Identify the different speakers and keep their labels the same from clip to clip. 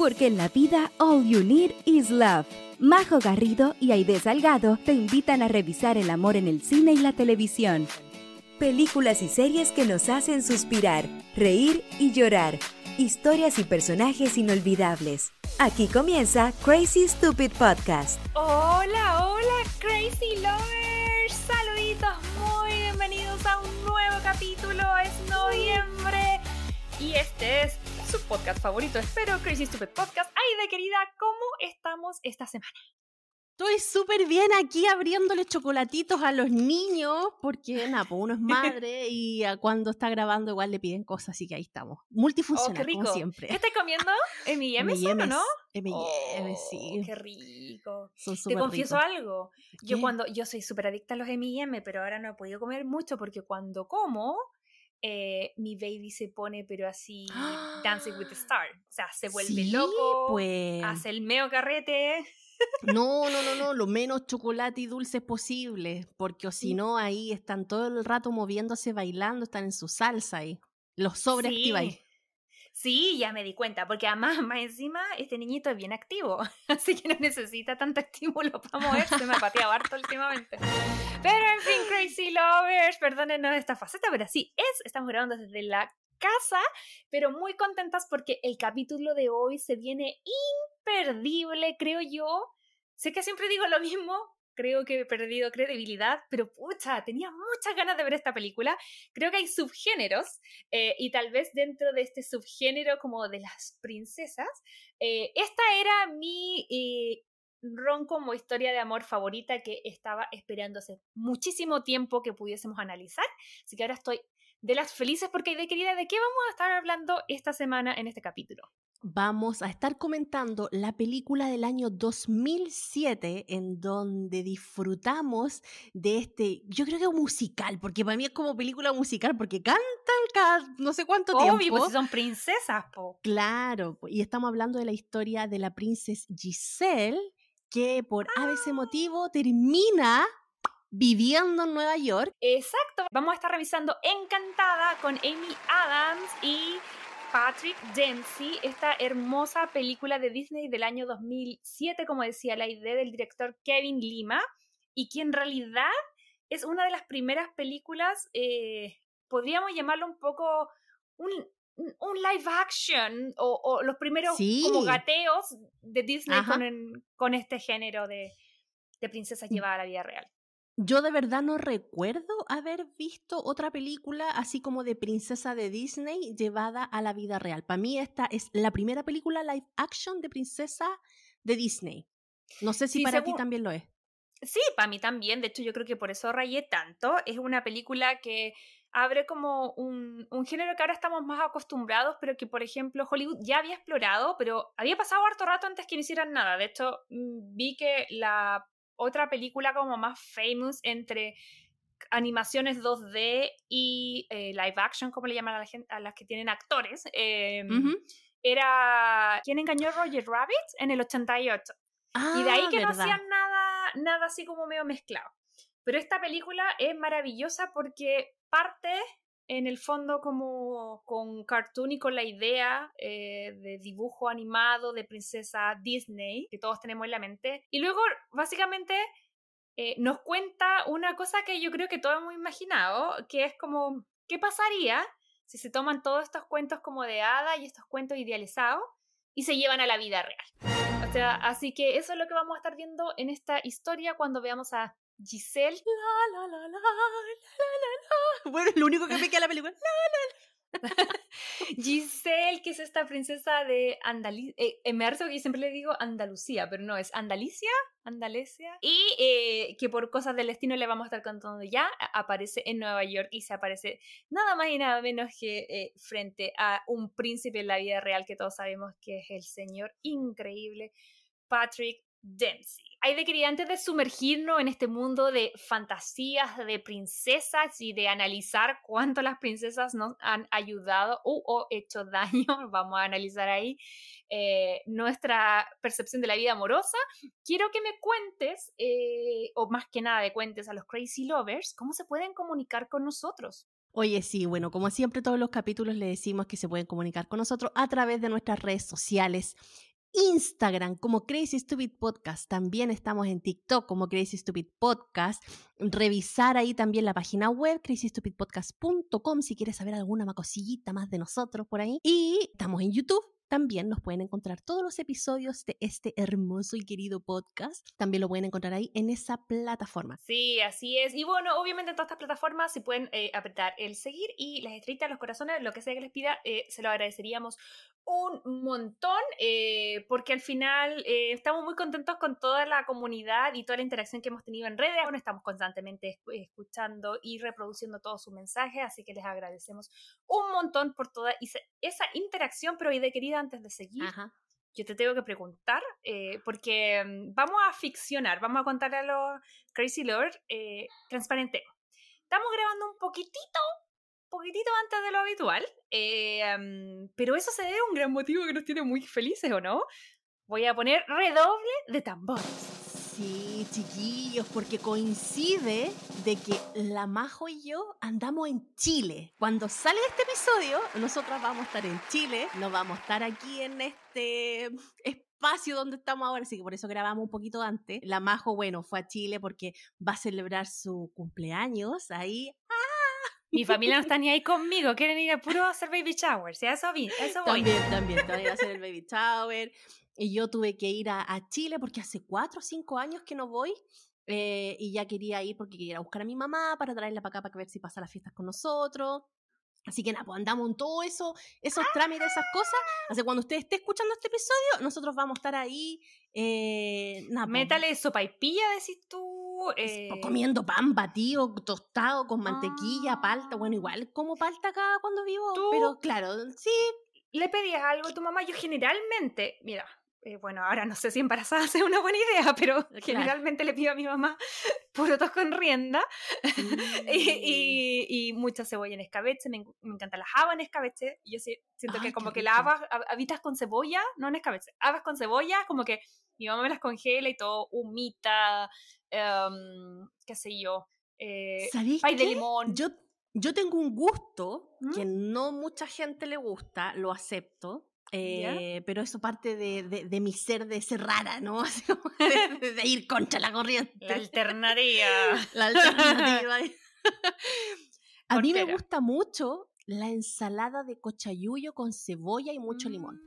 Speaker 1: porque en la vida all you need is love. Majo Garrido y Aide Salgado te invitan a revisar el amor en el cine y la televisión. Películas y series que nos hacen suspirar, reír y llorar. Historias y personajes inolvidables. Aquí comienza Crazy Stupid Podcast.
Speaker 2: Hola, hola, Crazy Lovers. Saluditos, muy bienvenidos a un nuevo capítulo. Es noviembre y este es su podcast favorito, espero, Crazy Stupid Podcast. Ay, de querida, ¿cómo estamos esta semana?
Speaker 3: Estoy súper bien aquí abriéndole chocolatitos a los niños, porque nada, pues uno es madre y cuando está grabando igual le piden cosas, así que ahí estamos. Multifuncional,
Speaker 2: oh,
Speaker 3: como siempre.
Speaker 2: ¿Qué estás comiendo? M&M solo, no?
Speaker 3: M&M, oh, sí.
Speaker 2: Qué rico. Te confieso algo. Yo cuando yo soy súper adicta a los M&M, pero ahora no he podido comer mucho porque cuando como eh, mi baby se pone, pero así, Dancing with the Star. O sea, se vuelve loco, pues. hace el meo carrete.
Speaker 3: No, no, no, no, lo menos chocolate y dulces posible, porque si no, ahí están todo el rato moviéndose, bailando, están en su salsa ahí. Los sobreactiváis.
Speaker 2: Sí. Sí, ya me di cuenta, porque además, más encima, este niñito es bien activo, así que no necesita tanto estímulo para moverse, me ha pateado harto últimamente. Pero en fin, Crazy Lovers, perdónenos esta faceta, pero así es, estamos grabando desde la casa, pero muy contentas porque el capítulo de hoy se viene imperdible, creo yo. Sé que siempre digo lo mismo, creo que he perdido credibilidad, pero pucha, tenía muchas ganas de ver esta película. Creo que hay subgéneros eh, y tal vez dentro de este subgénero como de las princesas, eh, esta era mi eh, ron como historia de amor favorita que estaba esperando hace muchísimo tiempo que pudiésemos analizar. Así que ahora estoy de las felices porque de querida, ¿de qué vamos a estar hablando esta semana en este capítulo?
Speaker 3: vamos a estar comentando la película del año 2007 en donde disfrutamos de este, yo creo que es musical, porque para mí es como película musical, porque cantan cada no sé cuánto
Speaker 2: Obvio,
Speaker 3: tiempo.
Speaker 2: pues son princesas, po.
Speaker 3: Claro, y estamos hablando de la historia de la princesa Giselle, que por a ese ah. motivo termina viviendo en Nueva York.
Speaker 2: Exacto, vamos a estar revisando Encantada con Amy Adams y Patrick Dempsey, esta hermosa película de Disney del año 2007, como decía la idea del director Kevin Lima, y que en realidad es una de las primeras películas, eh, podríamos llamarlo un poco un, un live action o, los primeros como gateos de Disney con, con, este género de, de princesas mm. llevadas a la vida real.
Speaker 3: Yo de verdad no recuerdo haber visto otra película así como de princesa de Disney llevada a la vida real. Para mí esta es la primera película live action de princesa de Disney. No sé si para ti también lo es.
Speaker 2: Sí, para mí también. De hecho, yo creo que por eso rayé tanto. Es una película que abre como un, un, género que ahora estamos más acostumbrados, pero que, por ejemplo, Hollywood ya había explorado, pero había pasado harto rato antes que no hicieran nada. De hecho, mm, vi que la otra película como más famous entre animaciones 2D y eh, live action, como le llaman a, la gente, a las que tienen actores, em, era ¿Quién engañó a Roger Rabbit? en el 88. y de ahí ah, que no hacían nada, nada así como medio mezclado. Pero esta película es maravillosa porque parte en el fondo como con cartoon y con la idea eh, de dibujo animado de princesa Disney que todos tenemos en la mente. Y luego básicamente eh, nos cuenta una cosa que yo creo que todos hemos imaginado, que es como, ¿qué pasaría si se toman todos estos cuentos como de hada y estos cuentos idealizados y se llevan a la vida real? O sea, así que eso es lo que vamos a estar viendo en esta historia cuando veamos a Giselle. La, la, la, la, la,
Speaker 3: la, Bueno, es lo único que me queda la película.
Speaker 2: Giselle, que es esta princesa de Andalucía. Eh, me que siempre le digo Andalucía, pero no, es Andalicia, Andalesia. Y eh, que por cosas del destino le vamos a estar contando ya, aparece en Nueva York y se aparece nada más y nada menos que eh, frente a un príncipe en la vida real que todos sabemos que es el señor increíble Patrick Dempsey. Hay de querida, antes de sumergirnos en este mundo de fantasías de princesas y de analizar cuánto las princesas nos han ayudado o, hecho daño, vamos a analizar ahí eh, nuestra percepción de la vida amorosa, quiero que me cuentes, eh, o más que nada de cuentes a los Crazy Lovers, cómo se pueden comunicar con nosotros.
Speaker 3: Oye, sí, bueno, como siempre todos los capítulos le decimos que se pueden comunicar con nosotros a través de nuestras redes sociales Instagram como Crazy Stupid Podcast. También estamos en TikTok como Crazy Stupid Podcast. Revisar ahí también la página web crazystupidpodcast.com si quieres saber alguna cosillita más de nosotros por ahí. Y estamos en YouTube también nos pueden encontrar todos los episodios de este hermoso y querido podcast. También lo pueden encontrar ahí en esa plataforma.
Speaker 2: Sí, así es. Y bueno, obviamente en todas estas plataformas se pueden eh, apretar el seguir y las estrellitas, los corazones, lo que sea que les pida, eh, se lo agradeceríamos un montón eh, porque al final estamos muy contentos con toda la comunidad y toda la interacción que hemos tenido en redes. Bueno, estamos constantemente escuchando y reproduciendo todos sus mensajes, así que les agradecemos un montón por toda esa interacción, pero de querida antes de seguir, yo te tengo que preguntar, eh, porque mm, vamos a ficcionar, vamos a contarle a los Crazy Lord eh, transparente. Estamos grabando un poquitito, poquitito antes de lo habitual, eh, mm, pero eso se debe a un gran motivo que nos tiene muy felices, ¿o no? Voy a poner redoble de tambores.
Speaker 3: Sí, chiquillos, porque coincide de que la Majo y yo andamos en Chile. Cuando sale este episodio, nosotros vamos a estar en Chile, no vamos a estar aquí en este espacio donde estamos ahora, así que por eso grabamos un poquito antes. La Majo, bueno, fue a Chile porque va a celebrar su cumpleaños ahí. ¡Ah!
Speaker 2: Mi familia no está ni ahí conmigo, quieren ir a puro hacer baby shower, ¿sí? eso, eso voy.
Speaker 3: También, también, también a hacer el baby shower. Y yo tuve que ir a, Chile porque hace cuatro o cinco años que no voy. Eh, y ya quería ir porque quería buscar a mi mamá para traerla para acá para ver si pasa las fiestas con nosotros. Así que nada, pues andamos en todo eso, esos trámites, esas cosas. Así que cuando usted esté escuchando este episodio, nosotros vamos a estar ahí. Eh,
Speaker 2: nada, pues, Métale sopa y pilla, decís tú.
Speaker 3: Eh... Comiendo pan batido, tostado, con mantequilla, palta. Bueno, igual como palta acá cuando vivo. Pero claro, sí.
Speaker 2: ¿Le pedías algo a tu mamá? Yo generalmente, mira, eh, bueno, ahora no sé si embarazada sea una buena idea, pero generalmente le pido a mi mamá porotos con rienda y, y, mucha cebolla en escabeche. Me, encanta las habas en escabeche. Yo siento que como que las habas habitas con cebolla, no en escabeche, habas con cebolla, como que mi mamá me las congela y todo, humita, em, qué sé yo, eh, pay de limón.
Speaker 3: Yo, yo tengo un gusto que ¿Mm? no mucha gente le gusta, lo acepto eh, pero eso parte de, de, mi ser de ser rara, ¿no? de, ir contra la corriente.
Speaker 2: La alternativa.
Speaker 3: La alternativa. A mí me gusta mucho la ensalada de cochayuyo con cebolla y mucho limón.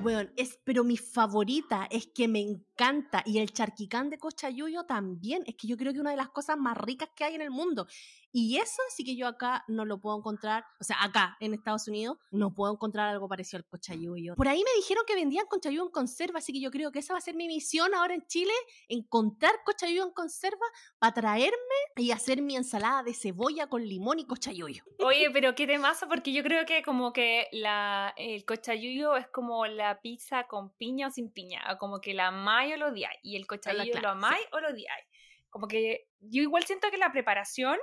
Speaker 3: Bueno, es, pero mi favorita es que me encanta y el charquicán de cochayuyo también, es que yo creo que una de las cosas más ricas que hay en el mundo. Y eso sí que yo acá no lo puedo encontrar, o sea, acá en Estados Unidos no puedo encontrar algo parecido al cochayuyo. Por ahí me dijeron que vendían cochayuyo en conserva, así que yo creo que esa va a ser mi misión ahora en Chile, encontrar cochayuyo en conserva para traerme y hacer mi ensalada de cebolla con limón y cochayuyo.
Speaker 2: Oye, pero qué temazo, porque yo creo que como que la, el cochayuyo es como la pizza con piña o sin piña, como que la amáis o lo odiáis, y el cochayuyo lo amáis o lo odiáis. Como que yo igual siento que la preparación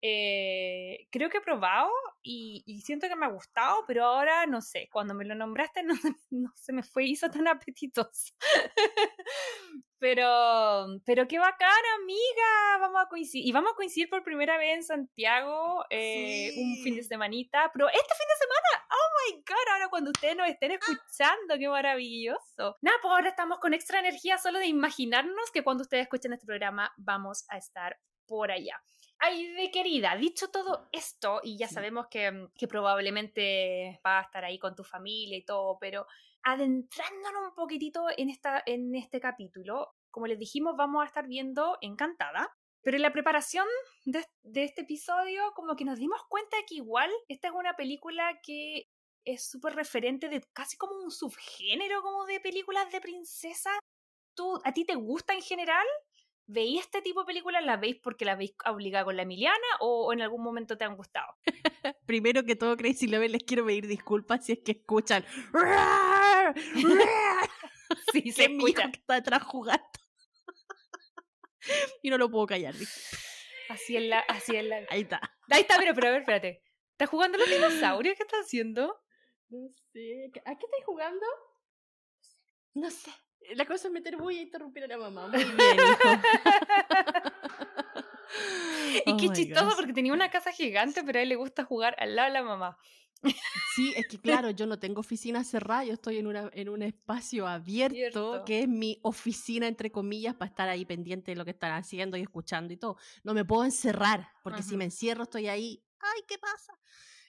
Speaker 2: eh, creo que he probado y, siento que me ha gustado, pero ahora no sé, cuando me lo nombraste no, no se me fue, hizo tan apetitoso. pero, pero qué bacán, amiga, vamos a coincidir. Y vamos a coincidir por primera vez en Santiago eh, un fin de semanita, pero este fin de semana, oh my god, ahora cuando ustedes nos estén escuchando, qué maravilloso. Nada, pues ahora estamos con extra energía solo de imaginarnos que cuando ustedes escuchen este programa vamos a estar por allá. Ay, de querida, dicho todo esto, y ya sabemos que, mm, que, probablemente va a estar ahí con tu familia y todo, pero adentrándonos un poquitito en, esta, en este capítulo, como les dijimos, vamos a estar viendo Encantada, pero en la preparación de, de este episodio, como que nos dimos cuenta de que igual esta es una película que es súper referente de casi como un subgénero como de películas de princesa. ¿Tú, ¿A ti te gusta en general? ¿Veis este tipo de películas? ¿Las veis porque las veis obligada con la Emiliana o, en algún momento te han gustado?
Speaker 3: Primero que todo, Crazy Love, les quiero pedir disculpas si es que escuchan.
Speaker 2: sí, se escucha.
Speaker 3: que está atrás jugando. y no lo puedo callar.
Speaker 2: Así es la, así es la.
Speaker 3: Ahí está.
Speaker 2: Ahí está, pero, pero a ver, espérate. ¿Estás jugando los dinosaurios? ¿Qué estás haciendo?
Speaker 3: No sé. ¿A qué estás jugando? No sé. La cosa es meter bulla y interrumpir a la mamá. Muy bien, hijo.
Speaker 2: y qué oh chistoso porque tenía una casa gigante, pero a él le gusta jugar al lado de la mamá.
Speaker 3: Sí, es que claro, yo no tengo oficina cerrada, yo estoy en, una, en un espacio abierto, que es mi oficina, entre comillas, para estar ahí pendiente de lo que están haciendo y escuchando y todo. No me puedo encerrar, porque si me encierro estoy ahí, ay, ¿qué pasa?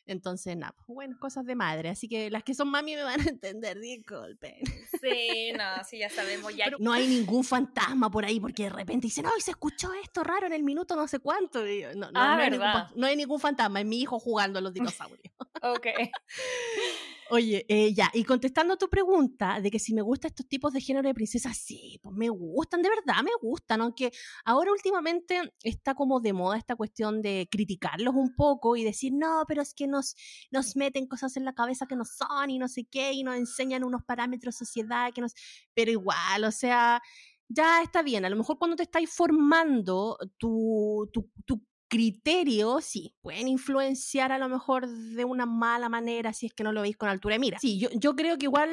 Speaker 3: Entonces, nada, pues, bueno, cosas de madre. Así que las que son mami me van a entender, disculpen.
Speaker 2: Sí, no, sí, ya sabemos. Ya.
Speaker 3: no hay ningún fantasma por ahí porque de repente dicen, ¡ay, se escuchó esto raro en el minuto no sé cuánto! no, no,
Speaker 2: ah,
Speaker 3: no,
Speaker 2: hay
Speaker 3: ningún, no, hay ningún, fantasma, es mi hijo jugando a los dinosaurios.
Speaker 2: ok.
Speaker 3: Oye, eh, ya, y contestando tu pregunta de que si me gustan estos tipos de género de princesas, sí, pues me gustan, de verdad me gustan, aunque ahora últimamente está como de moda esta cuestión de criticarlos un poco y decir, no, pero es que nos, nos meten cosas en la cabeza que no son y no sé qué, y nos enseñan unos parámetros sociedad que nos... Pero igual, o sea, ya está bien, a lo mejor cuando te estáis formando tu, tu, tu criterios, sí, pueden influenciar a lo mejor de una mala manera si es que no lo veis con altura de mira. Sí, yo, yo creo que igual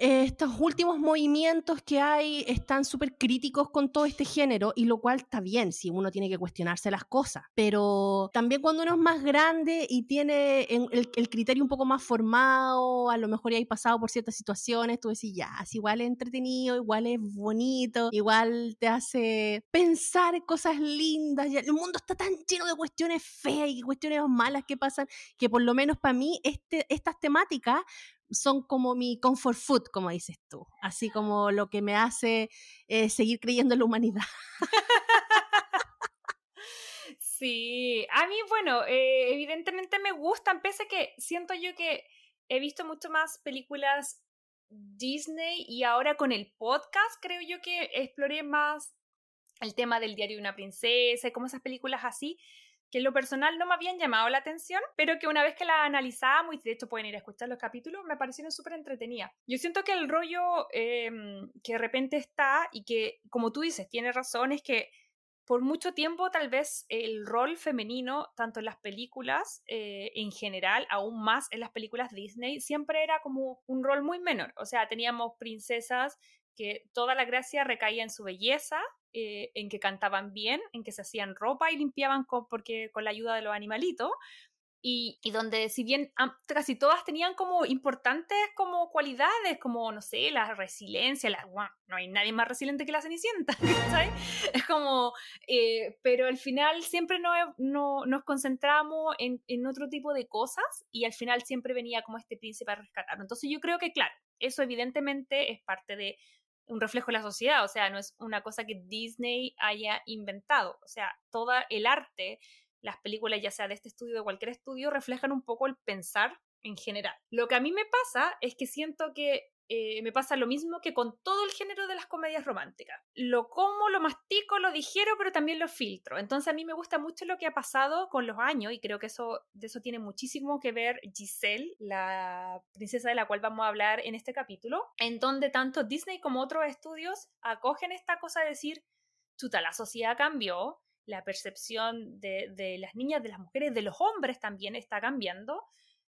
Speaker 3: eh, estos últimos movimientos que hay están súper críticos con todo este género y lo cual está bien si uno tiene que cuestionarse las cosas, pero también cuando uno es más grande y tiene el, el criterio un poco más formado, a lo mejor ya hay pasado por ciertas situaciones, tú decís, ya, es igual es entretenido, igual es bonito, igual te hace pensar cosas lindas, ya, el mundo está tan lleno de cuestiones feas y cuestiones malas que pasan, que por lo menos para mí este, estas temáticas son como mi comfort food, como dices tú, así como lo que me hace eh, seguir creyendo en la humanidad.
Speaker 2: Sí, a mí, bueno, eh, evidentemente me gustan, pese a que siento yo que he visto mucho más películas Disney y ahora con el podcast creo yo que exploré más el tema del diario de una princesa y como esas películas así, que en lo personal no me habían llamado la atención, pero que una vez que la analizábamos, y de hecho pueden ir a escuchar los capítulos, me parecieron súper entretenidas. Yo siento que el rollo em, que de repente está y que, como tú dices, tiene razón, es que por mucho tiempo tal vez el rol femenino, tanto en las películas eh, en general, aún más en las películas Disney, siempre era como un rol muy menor. O sea, teníamos princesas que toda la gracia recaía en su belleza, eh, en que cantaban bien, en que se hacían ropa y limpiaban con, porque, con la ayuda de los animalitos. Y, y, donde si bien casi todas tenían como importantes como cualidades, como, no sé, la resiliencia, la, no hay nadie más resiliente que la Cenicienta, ¿sabes? Es como, eh, pero al final siempre no, no, nos concentramos en, en, otro tipo de cosas y al final siempre venía como este príncipe a rescatarlo. Entonces yo creo que, claro, eso evidentemente es parte de, un reflejo de la sociedad, o sea, no es una cosa que Disney haya inventado, o sea, todo el arte, las películas, ya sea de este estudio o de cualquier estudio, reflejan un poco el pensar en general. Lo que a mí me pasa es que siento que eh, me pasa lo mismo que con todo el género de las comedias románticas. Lo como, lo mastico, lo digiero, pero también lo filtro. Entonces a mí me gusta mucho lo que ha pasado con los años y creo que eso, de eso tiene muchísimo que ver Giselle, la princesa de la cual vamos a hablar en este capítulo, en donde tanto Disney como otros estudios acogen esta cosa de decir, chuta, la sociedad cambió, la percepción de, de las niñas, de las mujeres, de los hombres también está cambiando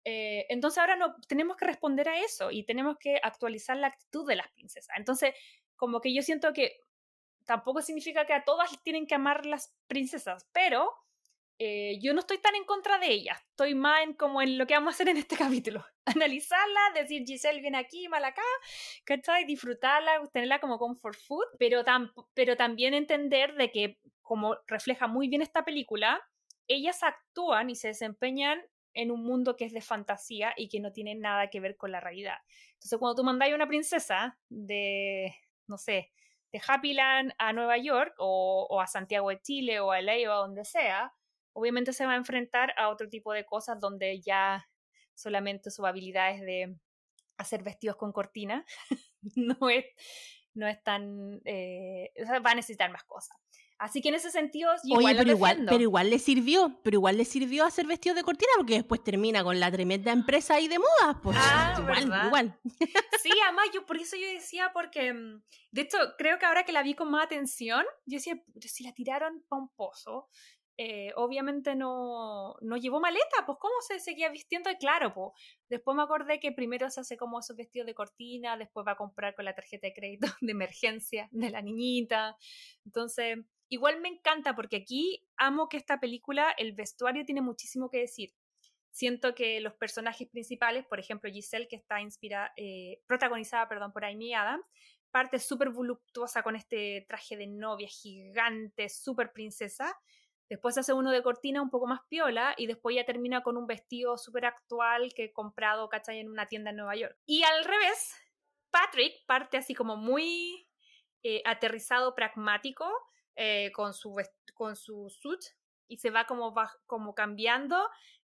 Speaker 2: eh, entonces ahora no, tenemos que responder a eso y tenemos que actualizar la actitud de las princesas. Entonces, como que yo siento que tampoco significa que a todas tienen que amar las princesas, pero eh, yo no estoy tan en contra de ellas. Estoy más en como en lo que vamos a hacer en este capítulo. Analizarla, decir Giselle viene aquí, mal acá, ¿cachai? Disfrutarla, tenerla como comfort food, pero, pero también entender de que, como refleja muy bien esta película, ellas actúan y se desempeñan en un mundo que es de fantasía y que no tiene nada que ver con la realidad. Entonces, cuando tú mandáis a una princesa de, no sé, de Happyland a Nueva York o, a Santiago de Chile o a LA o a donde sea, obviamente se va a enfrentar a otro tipo de cosas donde ya solamente su habilidad es de hacer vestidos con cortina, no es, no es tan, eh, va a necesitar más cosas. Así que en ese sentido, igual
Speaker 3: pero igual, pero igual le sirvió, pero igual le sirvió hacer vestido de cortina porque después termina con la tremenda empresa ahí de moda, pues.
Speaker 2: Ah, igual, igual. Sí, además yo por eso yo decía porque mm, de hecho creo que ahora que la vi con más atención, yo decía, si la tiraron para un pozo, eh, obviamente no, no llevó maleta, pues cómo se seguía vistiendo y claro, pues después me acordé que primero se hace como esos vestidos de cortina, después va a comprar con la tarjeta de crédito de emergencia de la niñita, entonces Igual me encanta porque aquí amo que esta película, el vestuario tiene muchísimo que decir. siento que los personajes principales, por ejemplo Giselle, que está inspirada, eh, protagonizada perdón, por Amy Adams, parte súper voluptuosa con este traje de novia gigante, súper princesa. Después hace uno de cortina un poco más piola y después ya termina con un vestido súper actual que he comprado, ¿cachai? En una tienda en Nueva York. Y al revés, Patrick parte así como muy eh, aterrizado, pragmático, eh, con, su con su suit y se va como, como cambiando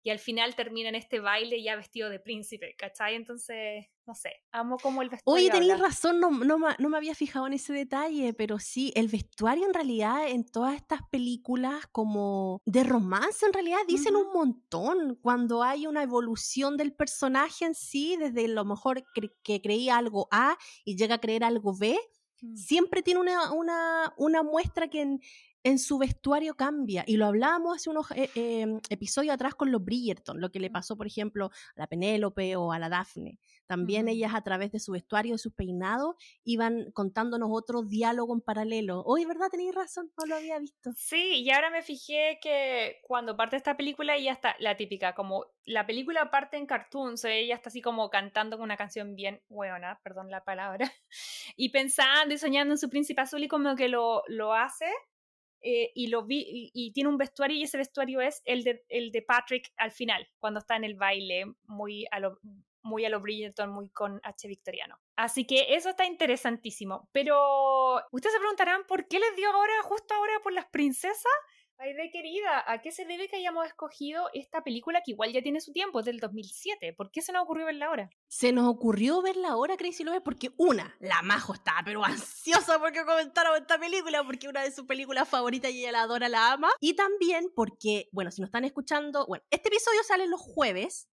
Speaker 2: y al final termina en este baile ya vestido de príncipe, ¿cachai? Entonces, no sé, amo como el vestuario.
Speaker 3: Oye, tenías razón, no, no, no, me había fijado en ese detalle, pero sí, el vestuario en realidad en todas estas películas como de romance en realidad dicen un montón cuando hay una evolución del personaje en sí, desde lo mejor que creía algo A y llega a creer algo B. Mm. Siempre tiene una, una, una muestra que en, en su vestuario cambia. Y lo hablábamos hace unos eh, em, episodios atrás con los Bridgerton, lo que le pasó, por ejemplo, a la Penélope o a la Daphne. También ellas a través de su vestuario, de sus peinados, iban contándonos otro diálogo en paralelo. Hoy, ¿verdad? Tenéis razón, no lo había visto.
Speaker 2: Sí, y ahora me fijé que cuando parte esta película, ella está, la típica, como la película parte en cartoons, ella está así como cantando con una canción bien hueona, perdón la palabra, y pensando y soñando en su príncipe azul y como que lo, lo hace eh, y lo vi y, tiene un vestuario y ese vestuario es el de, el de Patrick al final, cuando está en el baile, muy a lo, muy a muy con H victoriano. Así que eso está interesantísimo. Pero ustedes se preguntarán, ¿por qué les dio ahora, justo ahora por las princesas? De querida, ¿a qué se debe que hayamos escogido esta película que igual ya tiene su tiempo, es del 2007? ¿Por qué se nos ocurrió verla ahora?
Speaker 3: Se nos ocurrió verla ahora, Crazy Love, porque una, la Majo estaba pero ansiosa porque comentaron esta película, porque una de sus películas favoritas y ella la adora, la ama. Y también porque, bueno, si nos están escuchando, bueno, este episodio sale los jueves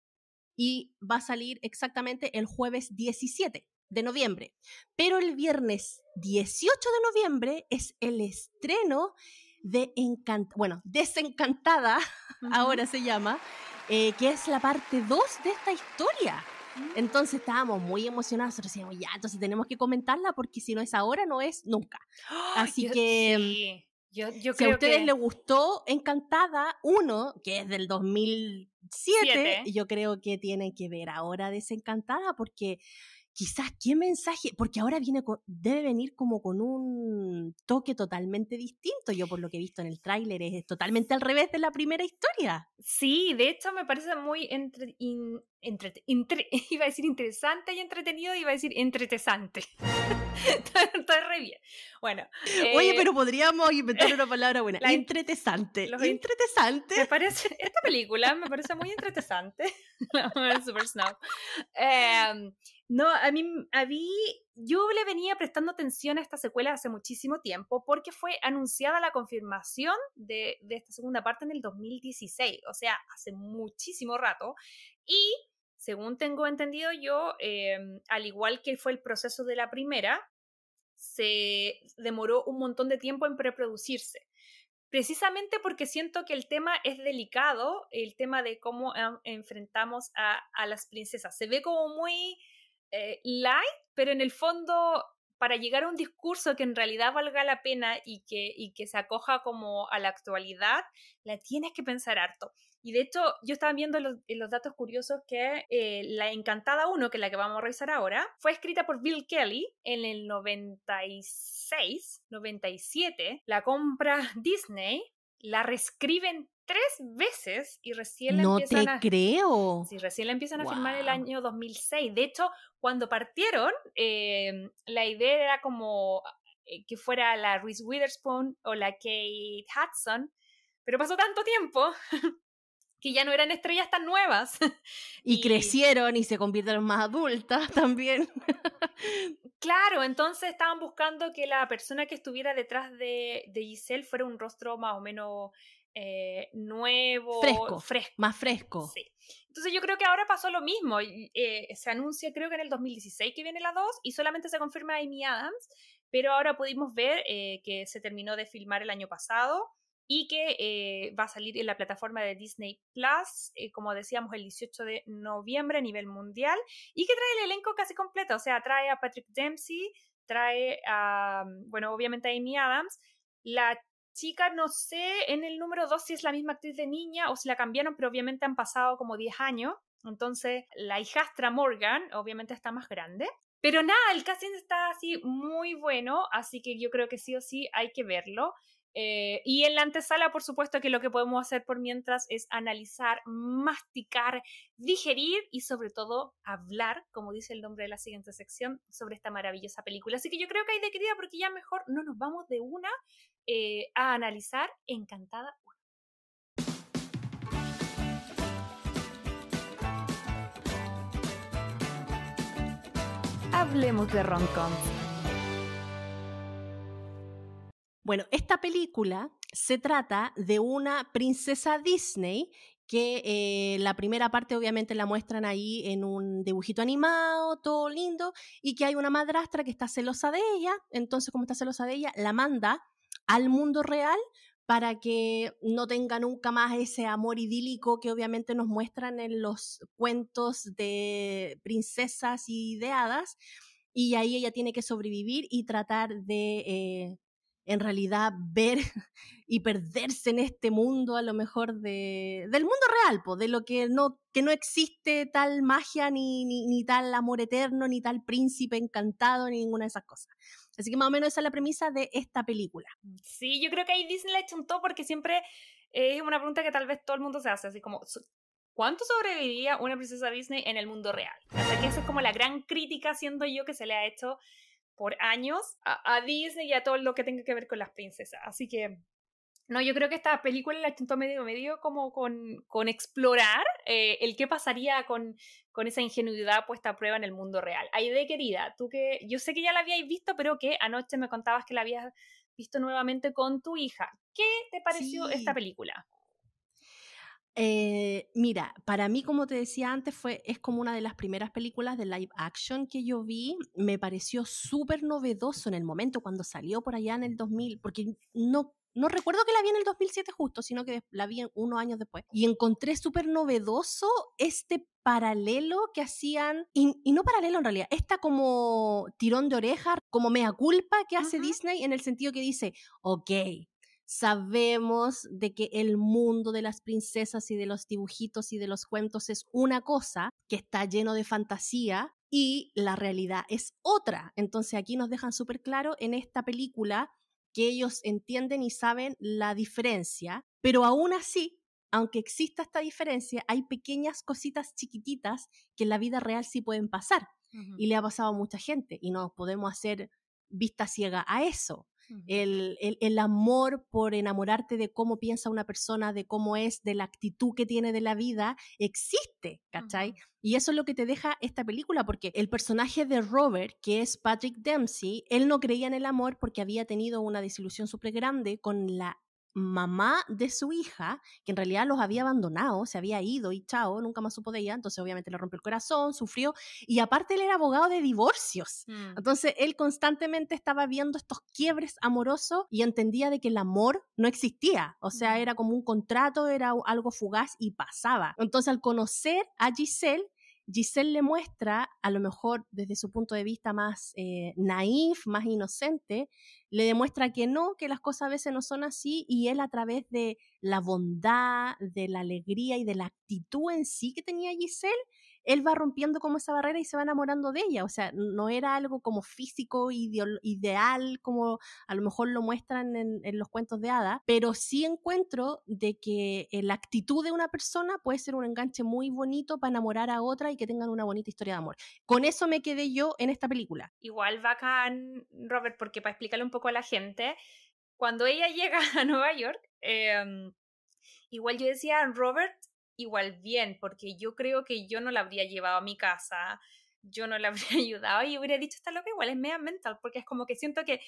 Speaker 3: y va a salir exactamente el jueves 17 de noviembre. Pero el viernes 18 de noviembre es el estreno de Encantada, bueno, Desencantada, ahora se llama, eh, que es la parte 2 de esta historia. Mm. Entonces estábamos muy emocionados, nosotros decíamos, ya, entonces tenemos que comentarla porque si no es ahora, no es nunca. Así que... Yo, yo si a ustedes les gustó Encantada 1, que es del 2007, yo creo que tienen que ver ahora Desencantada porque quizás qué mensaje, porque ahora viene debe venir como con un toque totalmente distinto. Yo por lo que he visto en el tráiler es totalmente al revés de la primera historia.
Speaker 2: Sí, de hecho me parece muy entre, iba a decir interesante y entretenido, iba a decir entretesante. Está re bien. Bueno.
Speaker 3: Oye, eh, pero podríamos inventar una palabra buena. La entretesante. Entretesante.
Speaker 2: Me parece, esta película me parece muy entretesante. Super Snow. Eh, no, a mí, a mí, yo le venía prestando atención a esta secuela hace muchísimo tiempo porque fue anunciada la confirmación de, esta segunda parte en el 2016, o sea, hace muchísimo rato. Y, según tengo entendido yo, em, al igual que fue el proceso de la primera, se demoró un montón de tiempo en preproducirse precisamente porque siento que el tema es delicado, el tema de cómo enfrentamos a, las princesas. Se ve como muy eh, light, pero en el fondo para llegar a un discurso que en realidad valga la pena y que, y que se acoja como a la actualidad, la tienes que pensar harto. Y de hecho, yo estaba viendo los, los datos curiosos que eh, La Encantada 1, que es la que vamos a revisar ahora, fue escrita por Bill Kelly en el 96, 97. La compra Disney, la reescriben tres veces y recién la
Speaker 3: no
Speaker 2: empiezan
Speaker 3: te a... creo.
Speaker 2: Sí, recién la empiezan a filmar el año 2006. De hecho, cuando partieron, em, la idea era como eh, que fuera la Reese Witherspoon o la Kate Hudson, pero pasó tanto tiempo que ya no eran estrellas tan nuevas.
Speaker 3: Y, crecieron y se convirtieron más adultas también.
Speaker 2: claro, entonces estaban buscando que la persona que estuviera detrás de, de Giselle fuera un rostro más o menos eh, nuevo,
Speaker 3: fresco, fresco, más fresco.
Speaker 2: Sí. Entonces yo creo que ahora pasó lo mismo. Eh, se anuncia creo que en el 2016 que viene la 2 y solamente se confirma Amy Adams, pero ahora pudimos ver eh, que se terminó de filmar el año pasado y que va a salir en la plataforma de Disney Plus, como decíamos, el 18 de noviembre a nivel mundial, y que trae el elenco casi completo, o sea, trae a Patrick Dempsey, trae a, bueno, obviamente a Amy Adams, la chica, no sé en el número 2 si es la misma actriz de niña o si la cambiaron, pero obviamente han pasado como 10 años. Entonces, la hijastra Morgan obviamente está más grande. Pero nada, el casting está así muy bueno, así que yo creo que sí o sí hay que verlo. Eh, y en la antesala, por supuesto, que lo que podemos hacer por mientras es analizar, masticar, digerir y sobre todo hablar, como dice el nombre de la siguiente sección, sobre esta maravillosa película. Así que yo creo que hay de querida porque ya mejor no nos vamos de una eh, a analizar Encantada
Speaker 1: Hablemos de rom
Speaker 3: Bueno, esta película se trata de una princesa Disney que eh, la primera parte obviamente la muestran ahí en un dibujito animado, todo lindo, y que hay una madrastra que está celosa de ella, entonces como está celosa de ella, la manda al mundo real para que no tenga nunca más ese amor idílico que obviamente nos muestran en los cuentos de princesas y de hadas, y ahí ella tiene que sobrevivir y tratar de eh, en realidad ver y perderse en este mundo a lo mejor de, del mundo real, pues, de lo que no, que no existe tal magia, ni, ni, tal amor eterno, ni tal príncipe encantado, ni ninguna de esas cosas. Así que más o menos esa es la premisa de esta película.
Speaker 2: Mm, sí, yo creo que ahí Disney le un porque siempre es una pregunta que tal vez todo el mundo se hace, así como, ¿cuánto sobreviviría una princesa Disney en el mundo real? Sea, que esa es como la gran crítica, siendo yo, que se le ha hecho por años a, Disney y a todo lo que tenga que ver con las princesas. Así que, no, yo creo que esta película la chuntó medio medio como con, con explorar eh, el qué pasaría con, con esa ingenuidad puesta a prueba en el mundo real. Aide, querida, tú que yo sé que ya la habíais visto, pero que anoche me contabas que la habías visto nuevamente con tu hija. ¿Qué te pareció esta película?
Speaker 3: Eh, mira, para mí, como te decía antes, fue, es como una de las primeras películas de live action que yo vi. Me pareció súper novedoso en el momento cuando salió por allá en el 2000, porque no, no recuerdo que la vi en el 2007 justo, sino que la vi unos años después. Y encontré súper novedoso este paralelo que hacían, y, no paralelo en realidad, esta como tirón de oreja, como mea culpa que hace Disney en el sentido que dice, ok, Sabemos de que el mundo de las princesas y de los dibujitos y de los cuentos es una cosa que está lleno de fantasía y la realidad es otra. Entonces aquí nos dejan súper claro en esta película que ellos entienden y saben la diferencia, pero aún así, aunque exista esta diferencia, hay pequeñas cositas chiquititas que en la vida real sí pueden pasar. Y le ha pasado a mucha gente y no podemos hacer vista ciega a eso el, el, amor por enamorarte de cómo piensa una persona, de cómo es, de la actitud que tiene de la vida, existe, ¿cachai? Y eso es lo que te deja esta película, porque el personaje de Robert, que es Patrick Dempsey, él no creía en el amor porque había tenido una desilusión súper grande con la mamá de su hija, que en realidad los había abandonado, se había ido y chao, nunca más supo de ella, entonces obviamente le rompió el corazón, sufrió, y aparte él era abogado de divorcios, mm. entonces él constantemente estaba viendo estos quiebres amorosos y entendía de que el amor no existía, o sea, mm. era como un contrato, era algo fugaz y pasaba. Entonces al conocer a Giselle, Giselle le muestra, a lo mejor desde su punto de vista más eh, naif, más inocente, le demuestra que no, que las cosas a veces no son así y él a través de la bondad, de la alegría y de la actitud en sí que tenía Giselle, él va rompiendo como esa barrera y se va enamorando de ella. O sea, no era algo como físico, ideal, como a lo mejor lo muestran en, los cuentos de hada, pero sí encuentro de que eh, la actitud de una persona puede ser un enganche muy bonito para enamorar a otra y que tengan una bonita historia de amor. Con eso me quedé yo en esta película.
Speaker 2: Igual bacán, Robert, porque para explicarle un poco a la gente, cuando ella llega a Nueva York, em, igual yo decía, Robert igual bien, porque yo creo que yo no la habría llevado a mi casa, yo no la habría ayudado y hubiera dicho, está loca, igual es media mental, porque es como que siento que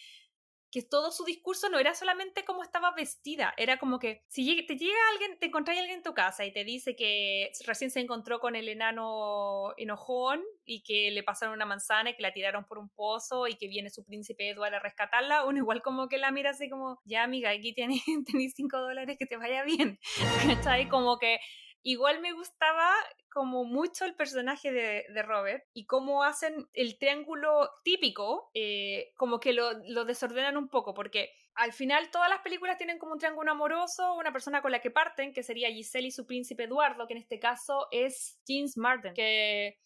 Speaker 2: que todo su discurso no era solamente cómo estaba vestida, era como que si te llega alguien, te encontráis alguien en tu casa y te dice que recién se encontró con el enano enojón y que le pasaron una manzana y que la tiraron por un pozo y que viene su príncipe Eduardo a rescatarla, uno igual como que la mira así como, ya amiga, aquí tienes, cinco dólares, que te vaya bien, ¿cachai? Como que igual me gustaba como mucho el personaje de, Robert y cómo hacen el triángulo típico, eh, como que lo, lo desordenan un poco, porque al final todas las películas tienen como un triángulo amoroso, una persona con la que parten, que sería Giselle y su príncipe Eduardo, que en este caso es James Martin, que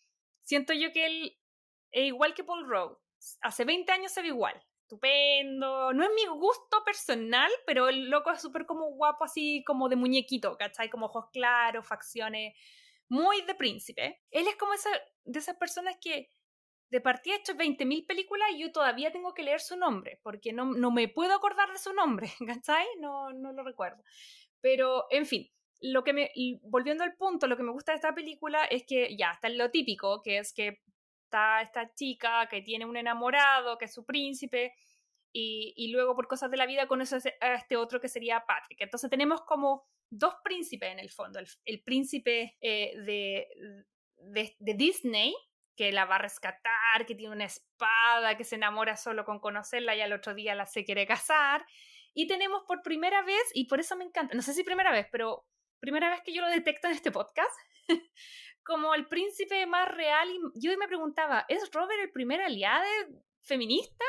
Speaker 2: siento yo que él es igual que Paul Rudd. Hace 20 años se ve igual. Estupendo. No es mi gusto personal, pero el loco es súper como guapo, así como de muñequito, ¿cachai? Como ojos claros, facciones muy de príncipe. Él es como esa, de esas personas que de partida ha hecho 20.000 películas y yo todavía tengo que leer su nombre, porque no, no me puedo acordar de su nombre, ¿cachai? No, no lo recuerdo. Pero, en fin, lo que me, volviendo al punto, lo que me gusta de esta película es que ya está lo típico, que es que está esta chica que tiene un enamorado, que es su príncipe, y, luego por cosas de la vida conoce a este otro que sería Patrick. Entonces tenemos como dos príncipes en el fondo, el, príncipe eh, de, de Disney, que la va a rescatar, que tiene una espada, que se enamora solo con conocerla y al otro día la se quiere casar. Y tenemos por primera vez, y por eso me encanta, no sé si primera vez, pero primera vez que yo lo detecto en este podcast, como el príncipe más real. Y yo me preguntaba, ¿es Robert el primer aliado feminista?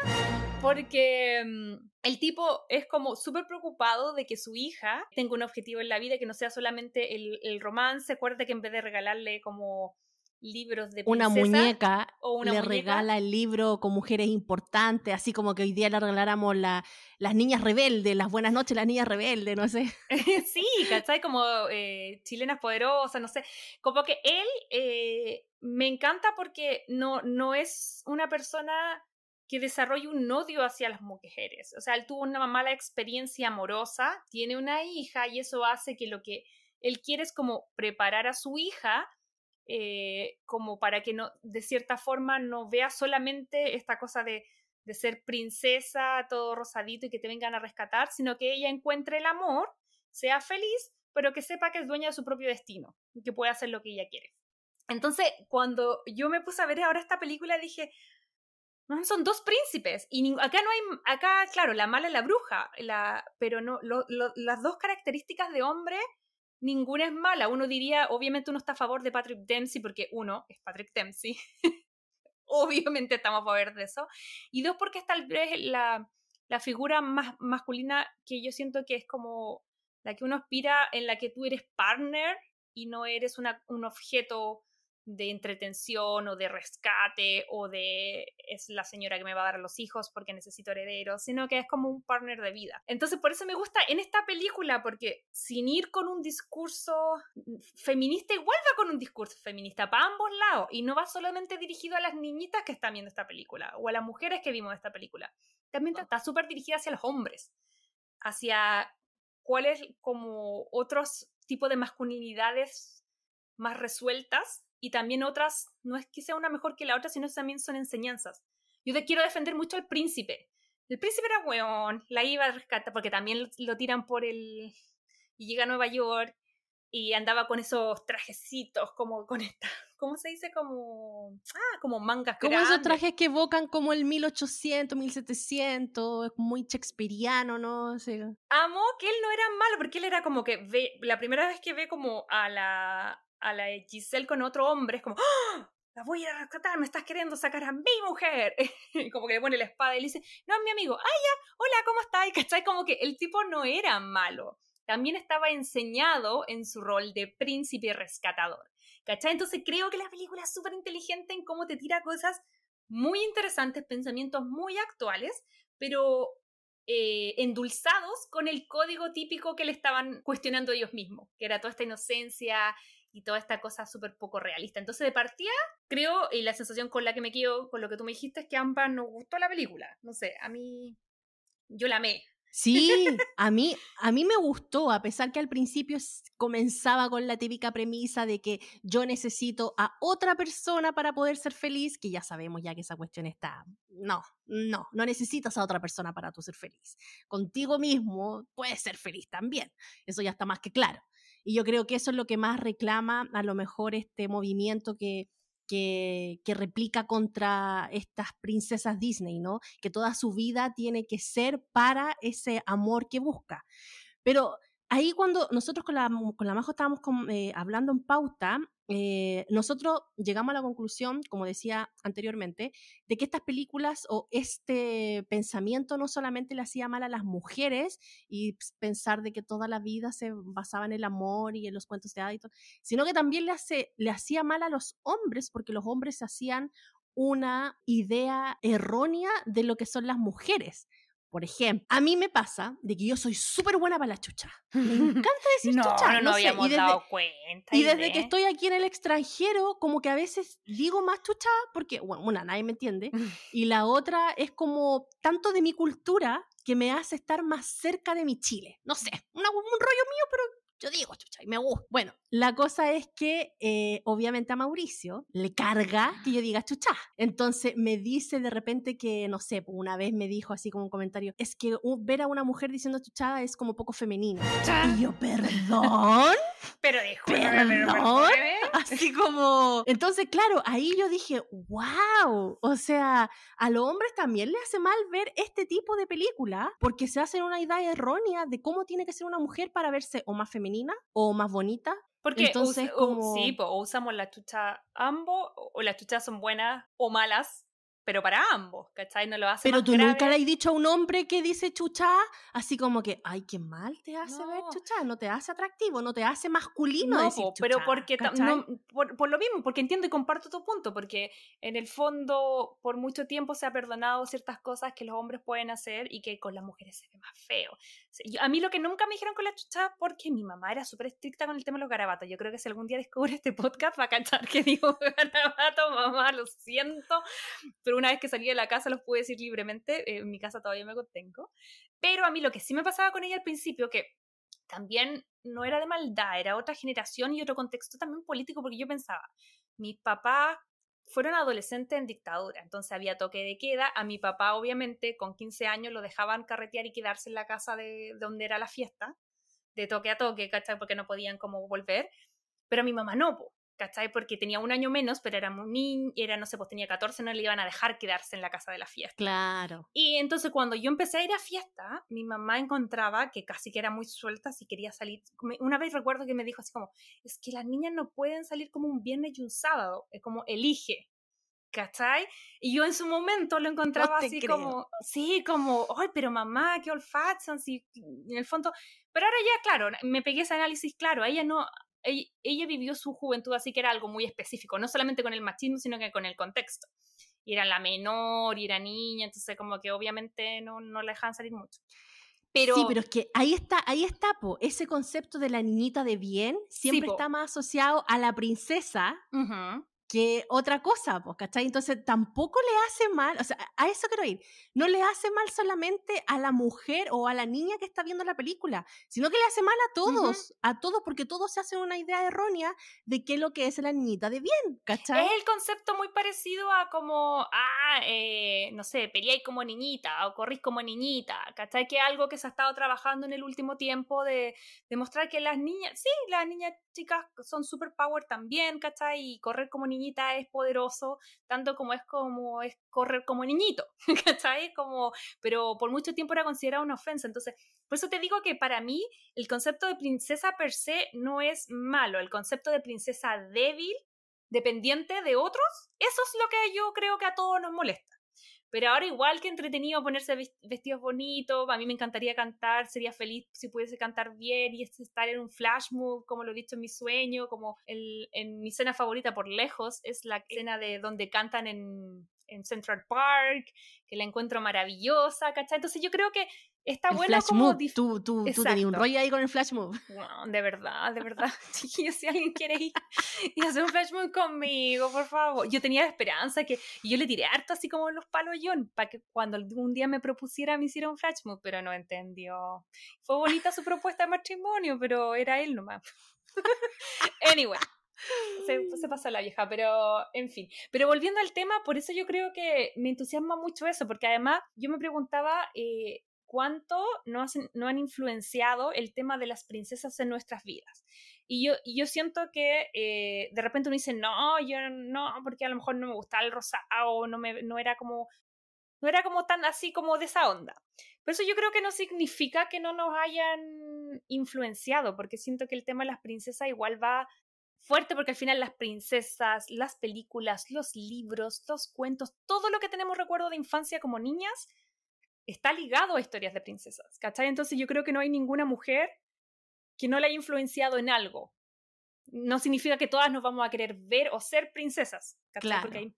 Speaker 2: Porque mm, el tipo es como súper preocupado de que su hija tenga un objetivo en la vida que no sea solamente el, el romance. Acuérdate que en vez de regalarle como libros de
Speaker 3: una muñeca o una le regala el libro con mujeres importantes, así como que hoy día le regaláramos la, las niñas rebeldes, las buenas noches, las niñas rebeldes, no sé.
Speaker 2: sí, ¿cachai? Como eh, chilenas poderosas, no sé. Como que él eh, me encanta porque no, no es una persona que desarrolle un odio hacia las mujeres. O sea, él tuvo una mala experiencia amorosa, tiene una hija y eso hace que lo que él quiere es como preparar a su hija eh, como para que no, de cierta forma no vea solamente esta cosa de, de ser princesa, todo rosadito y que te vengan a rescatar, sino que ella encuentre el amor, sea feliz, pero que sepa que es dueña de su propio destino y que puede hacer lo que ella quiere. Entonces, cuando yo me puse a ver ahora esta película, dije, son dos príncipes y acá no hay, acá, claro, la mala es la bruja, la, pero no, las dos características de hombre ninguna es mala. Uno diría, obviamente uno está a favor de Patrick Dempsey porque uno es Patrick Dempsey. obviamente estamos a favor de eso. Y dos, porque es tal vez la, la figura más masculina que yo siento que es como la que uno aspira en la que tú eres partner y no eres una, un objeto de entretención o de rescate o de es la señora que me va a dar a los hijos porque necesito herederos, sino que es como un partner de vida. Entonces por eso me gusta en esta película porque sin ir con un discurso feminista, igual va con un discurso feminista para ambos lados y no va solamente dirigido a las niñitas que están viendo esta película o a las mujeres que vimos esta película. También está súper dirigida hacia los hombres, hacia cuáles como otros tipos de masculinidades más resueltas y también otras, no es que sea una mejor que la otra, sino que también son enseñanzas. Yo te quiero defender mucho al príncipe. El príncipe era weón, la iba a rescatar, porque también lo, tiran por el... y llega a Nueva York y andaba con esos trajecitos, como con esta, ¿cómo se dice? Como, ah, como mangas
Speaker 3: Como esos trajes que evocan como el 1800, 1700, es muy shakespeariano, ¿no? Sí.
Speaker 2: Amo que él no era malo, porque él era como que ve, la primera vez que ve como a la, a la Giselle con otro hombre, es como, ¡Ah! La voy a rescatar, me estás queriendo sacar a mi mujer. como que le pone la espada y le dice, no, es mi amigo, ¡ay ya! Hola, ¿cómo estás? Y ¿cachai? Como que el tipo no era malo. También estaba enseñado en su rol de príncipe rescatador. ¿Cachai? Entonces creo que la película es súper inteligente en cómo te tira cosas muy interesantes, pensamientos muy actuales, pero eh, endulzados con el código típico que le estaban cuestionando ellos mismos, que era toda esta inocencia y toda esta cosa súper poco realista. Entonces, de partida, creo, y la sensación con la que me quedo, con lo que tú me dijiste, es que a ambas nos gustó la película. No sé, a mí, yo la amé.
Speaker 3: Sí, a mí, a mí me gustó, a pesar que al principio comenzaba con la típica premisa de que yo necesito a otra persona para poder ser feliz, que ya sabemos ya que esa cuestión está, no, no, no necesitas a otra persona para tú ser feliz. Contigo mismo puedes ser feliz también, eso ya está más que claro. Y yo creo que eso es lo que más reclama a lo mejor este movimiento que, que, que, replica contra estas princesas Disney, ¿no? Que toda su vida tiene que ser para ese amor que busca. Pero ahí cuando nosotros con la, con la Majo estábamos eh, hablando en pauta, eh, nosotros llegamos a la conclusión, como decía anteriormente, de que estas películas o este pensamiento no solamente le hacía mal a las mujeres y pensar de que toda la vida se basaba en el amor y en los cuentos de hadas, sino que también le, hace, le hacía mal a los hombres porque los hombres hacían una idea errónea de lo que son las mujeres. Por ejemplo, a mí me pasa de que yo soy súper buena para la chucha. Me encanta decir chucha.
Speaker 2: No, no, habíamos y desde, dado cuenta.
Speaker 3: Y desde que estoy aquí en el extranjero, como que a veces digo más chucha porque, bueno, una, nadie me entiende. Y la otra es como tanto de mi cultura que me hace estar más cerca de mi Chile. No sé, un rollo mío, pero yo digo, chucha, y me gusta. Bueno, la cosa es que eh, obviamente a Mauricio le carga que yo diga chucha. Entonces me dice de repente que, no sé, pues, una vez me dijo así como un comentario, es que ver a una mujer diciendo chuchada es como poco femenino. Y yo, perdón.
Speaker 2: Pero dijo,
Speaker 3: perdón. Así como, entonces claro, ahí yo dije, wow, o sea, a los hombres también le hace mal ver este tipo de película porque se hacen una idea errónea de cómo tiene que ser una mujer para verse o más femenina o más bonita
Speaker 2: porque Entonces, como... sí, o usamos la chucha ambos, o las chuchas son buenas o malas, pero para ambos, ¿cachai? No lo hace
Speaker 3: Pero tú nunca le has dicho a un hombre que dice chucha, así como que, ay, qué mal te hace ver chucha, no te hace atractivo, no te hace masculino no, decir chucha,
Speaker 2: pero porque no, por, lo mismo, porque entiendo y comparto tu punto, porque en el fondo por mucho tiempo se ha perdonado ciertas cosas que los hombres pueden hacer y que con las mujeres se ve más feo. A mí lo que nunca me dijeron con la chucha, porque mi mamá era súper estricta con el tema de los garabatos. Yo creo que si algún día descubre este podcast va a cachar que digo garabato, mamá, lo siento, pero una vez que salí de la casa los pude decir libremente, eh, en mi casa todavía me contengo, pero a mí lo que sí me pasaba con ella al principio, que también no era de maldad, era otra generación y otro contexto también político, porque yo pensaba, mis papás fueron adolescentes en dictadura, entonces había toque de queda, a mi papá obviamente con 15 años lo dejaban carretear y quedarse en la casa de, donde era la fiesta, de toque a toque, ¿cachai? Porque no podían como volver, pero a mi mamá no, ¿cachai? Porque tenía un año menos, pero era muy niño, era, no sé, pues tenía 14, no le iban a dejar quedarse en la casa de la fiesta.
Speaker 3: Claro.
Speaker 2: Y entonces cuando yo empecé a ir a fiesta, mi mamá encontraba que casi que era muy suelta si quería salir. Una vez recuerdo que me dijo así como, es que las niñas no pueden salir como un viernes y un sábado, es como elige. ¿cachai? Y yo en su momento lo encontraba así como, sí, como, ay, pero mamá, qué olfato, sí, en el fondo, pero ahora ya, claro, me pegué ese análisis, claro, ella no, ella, vivió su juventud así que era algo muy específico, no solamente con el machismo, sino que con el contexto. Y era la menor, y era niña, entonces como que obviamente no, no la dejaban salir mucho.
Speaker 3: Pero, sí, pero es que ahí está, ahí está, po, ese concepto de la niñita de bien siempre está más asociado a la princesa, que otra cosa, pues, ¿cachai? Entonces tampoco le hace mal, o sea, a eso quiero ir, no le hace mal solamente a la mujer o a la niña que está viendo la película, sino que le hace mal a todos, a todos, porque todos se hacen una idea errónea de qué es lo que es la niñita de bien, ¿cachai?
Speaker 2: Es el concepto muy parecido a como, ah, eh, no sé, peleáis como niñita o corrís como niñita, ¿cachai? Que es algo que se ha estado trabajando en el último tiempo de demostrar que las niñas, sí, las niñas chicas son super power también, ¿cachai? Y correr como niñita es poderoso, tanto como es como es correr como niñito, ¿cachai? Como, pero por mucho tiempo era considerado una ofensa. Entonces, por eso te digo que para mí el concepto de princesa per se no es malo, el concepto de princesa débil, dependiente de otros, eso es lo que yo creo que a todos nos molesta. Pero ahora igual que entretenido ponerse vestidos bonitos, a mí me encantaría cantar, sería feliz si pudiese cantar bien y estar en un flash move, como lo he dicho en mi sueño, como el, en mi escena favorita por lejos es la escena de donde cantan en, en Central Park, que la encuentro maravillosa, ¿cachai? Entonces yo creo que Está bueno como
Speaker 3: Tú, tú, tú tenías un rollo ahí con el flash move.
Speaker 2: de verdad, de verdad. si alguien quiere ir y hacer un flash move conmigo, por favor. Yo tenía esperanza que yo le tiré harto así como los palos para que cuando algún día me propusiera me hiciera un flash move, pero no entendió. Fue bonita su propuesta de matrimonio, pero era él nomás. anyway. Se, se, pasó la vieja, pero en fin. Pero volviendo al tema, por eso yo creo que me entusiasma mucho eso, porque además yo me preguntaba eh, cuánto no, no han influenciado el tema de las princesas en nuestras vidas. Y yo, yo siento que eh, de repente uno dice, no, yo no, porque a lo mejor no me gustaba el rosado, no, me, no era como no era como tan así como de esa onda. Pero eso yo creo que no significa que no nos hayan influenciado, porque siento que el tema de las princesas igual va fuerte porque al final las princesas, las películas, los libros, los cuentos, todo lo que tenemos recuerdo de infancia como niñas está ligado a historias de princesas, ¿cachai? Entonces yo creo que no hay ninguna mujer que no la haya influenciado en algo. No significa que todas nos vamos a querer ver o ser princesas, ¿cachai? Claro.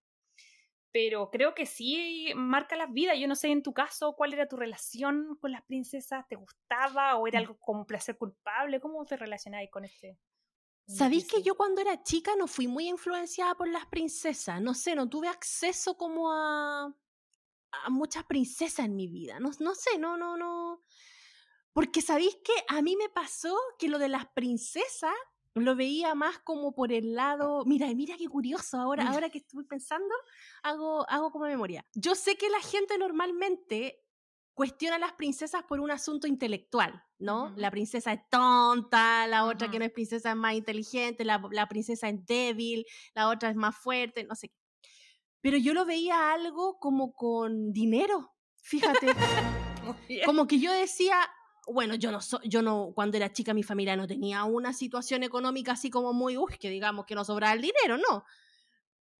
Speaker 2: Pero creo que sí marca la vida. Yo no sé en tu caso cuál era tu relación con las princesas. ¿Te gustaba o era mm. algo como placer culpable? ¿Cómo te relacionáis con este?
Speaker 3: ¿Sabéis que yo cuando era chica no fui muy influenciada por las princesas? No sé, no tuve acceso como a, a muchas princesas en mi vida. No, no sé, no, no, no. Porque sabéis que a mí me pasó que lo de las princesas lo veía más como por el lado, mira, mira qué curioso, ahora, ahora que estoy pensando, hago, hago como memoria. Yo sé que la gente normalmente cuestiona a las princesas por un asunto intelectual, ¿no? La princesa es tonta, la otra que no es princesa es más inteligente, la, la, princesa es débil, la otra es más fuerte, no sé qué. Pero yo lo veía algo como con dinero, fíjate. como que yo decía, bueno, yo no, yo no, cuando era chica mi familia no tenía una situación económica así como muy, uy, que digamos que no sobraba el dinero, no.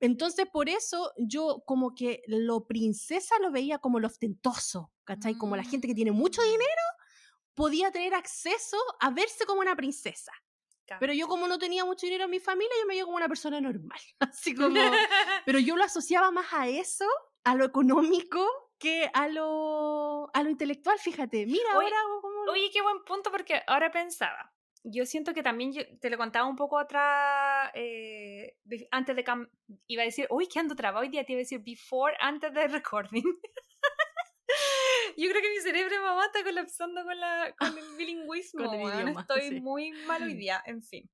Speaker 3: Entonces, por eso yo como que lo princesa lo veía como lo ostentoso, ¿cachai? Como la gente que tiene mucho mm. dinero podía tener acceso a verse como una princesa. Pero yo como no tenía mucho dinero en mi familia, yo me veía como una persona normal. Así como... pero yo lo asociaba más a eso, a lo económico, que a lo, a lo intelectual, fíjate. Mira, ahora
Speaker 2: Oye, qué buen punto porque ahora pensaba. Yo siento que también te lo contaba un poco otra. Eh, antes de. Iba a decir, uy, que ando trabado hoy día. Te iba a decir before, antes de recording. Yo creo que mi cerebro mamá está colapsando con, la, con el bilingüismo. Estoy muy mal hoy día, en fin.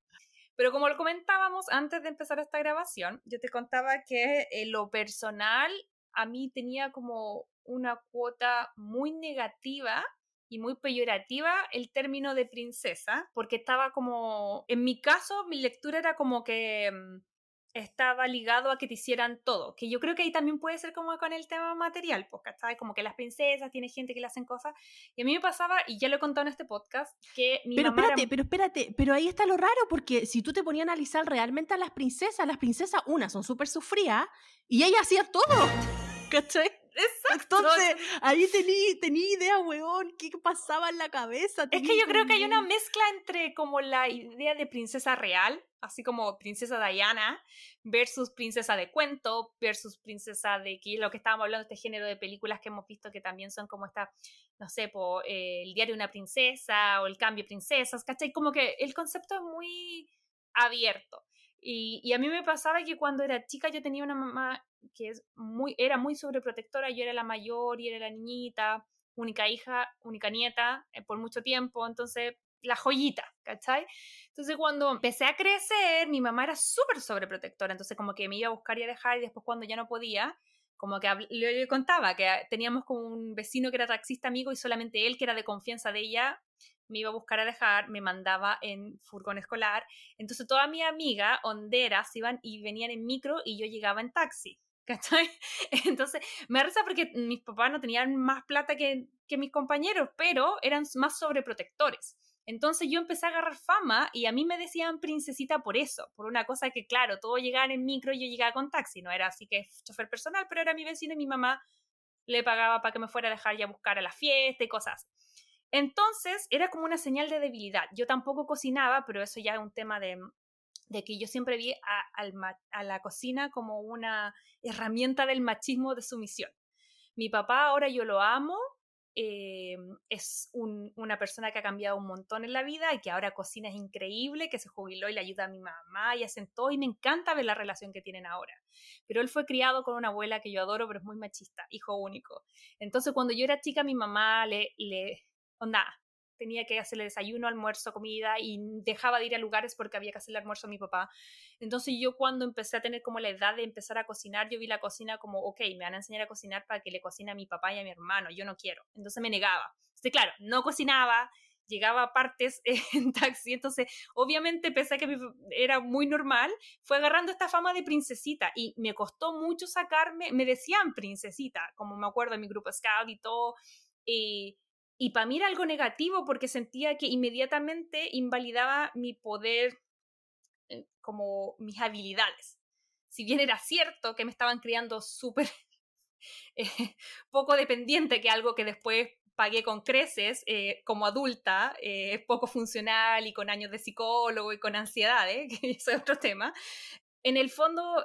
Speaker 2: Pero como lo comentábamos antes de empezar esta grabación, yo te contaba que en lo personal a mí tenía como una cuota muy negativa y muy peyorativa el término de princesa, porque estaba como, en mi caso, mi lectura era como que mm, estaba ligado a que te hicieran todo, que yo creo que ahí también puede ser como con el tema material, pues, ¿sabes? Como que las princesas, tiene gente que le hacen cosas, y a mí me pasaba, y ya lo he contado en este podcast, que mi
Speaker 3: Pero espérate, pero espérate, pero ahí está lo raro, porque si tú te ponías a analizar realmente a las princesas, las princesas, una, son súper sufridas, y ella hacía todo, ¿cachai?
Speaker 2: Exacto.
Speaker 3: Entonces, ahí tenía idea, weón, qué pasaba en la cabeza.
Speaker 2: Es que yo creo que hay una mezcla entre como la idea de princesa real, así como princesa Diana, versus princesa de cuento, versus princesa de que lo que estábamos hablando, este género de películas que hemos visto que también son como esta, no sé, po, eh, el diario de una princesa o el cambio de princesas, ¿cachai? Como que el concepto es muy abierto. Y, a mí me pasaba que cuando era chica yo tenía una mamá que es muy, era muy sobreprotectora, yo era la mayor y era la niñita, única hija, única nieta eh, por mucho tiempo, entonces la joyita, ¿cachai? Entonces cuando empecé a crecer, mi mamá era súper sobreprotectora, entonces como que me iba a buscar y a dejar y después cuando ya no podía, como que le, contaba que teníamos como un vecino que era taxista amigo y solamente él, que era de confianza de ella, me iba a buscar a dejar, me mandaba en furgón escolar. Entonces toda mi amiga, honderas, iban y venían en micro y yo llegaba en taxi. ¿cachai? Entonces, me risa porque mis papás no tenían más plata que, que mis compañeros, pero eran más sobreprotectores. Entonces yo empecé a agarrar fama y a mí me decían princesita por eso, por una cosa que, claro, todos llegaban en micro y yo llegaba con taxi, no era así que chofer personal, pero era mi vecino y mi mamá le pagaba para que me fuera a dejar ya a buscar a la fiesta y cosas. Entonces era como una señal de debilidad. Yo tampoco cocinaba, pero eso ya es un tema de, de que yo siempre vi a, la cocina como una herramienta del machismo de sumisión. Mi papá ahora yo lo amo, eh, es una persona que ha cambiado un montón en la vida y que ahora cocina es increíble, que se jubiló y le ayuda a mi mamá y hacen todo y me encanta ver la relación que tienen ahora. Pero él fue criado con una abuela que yo adoro, pero es muy machista, hijo único. Entonces cuando yo era chica mi mamá le, le onda, tenía que hacerle desayuno, almuerzo, comida y dejaba de ir a lugares porque había que hacerle almuerzo a mi papá. Entonces yo cuando empecé a tener como la edad de empezar a cocinar, yo vi la cocina como, ok, me van a enseñar a cocinar para que le cocine a mi papá y a mi hermano, yo no quiero. Entonces me negaba. Entonces, claro, no cocinaba, llegaba a partes en taxi. Entonces, obviamente, a que era muy normal, fue agarrando esta fama de princesita y me costó mucho sacarme, me decían princesita, como me acuerdo en mi grupo Scout y todo. Y, y para mí era algo negativo porque sentía que inmediatamente invalidaba mi poder, eh, como mis habilidades. Si bien era cierto que me estaban criando súper eh, poco dependiente, que algo que después pagué con creces eh, como adulta, es eh, poco funcional y con años de psicólogo y con ansiedades, que ese es otro tema. En el fondo,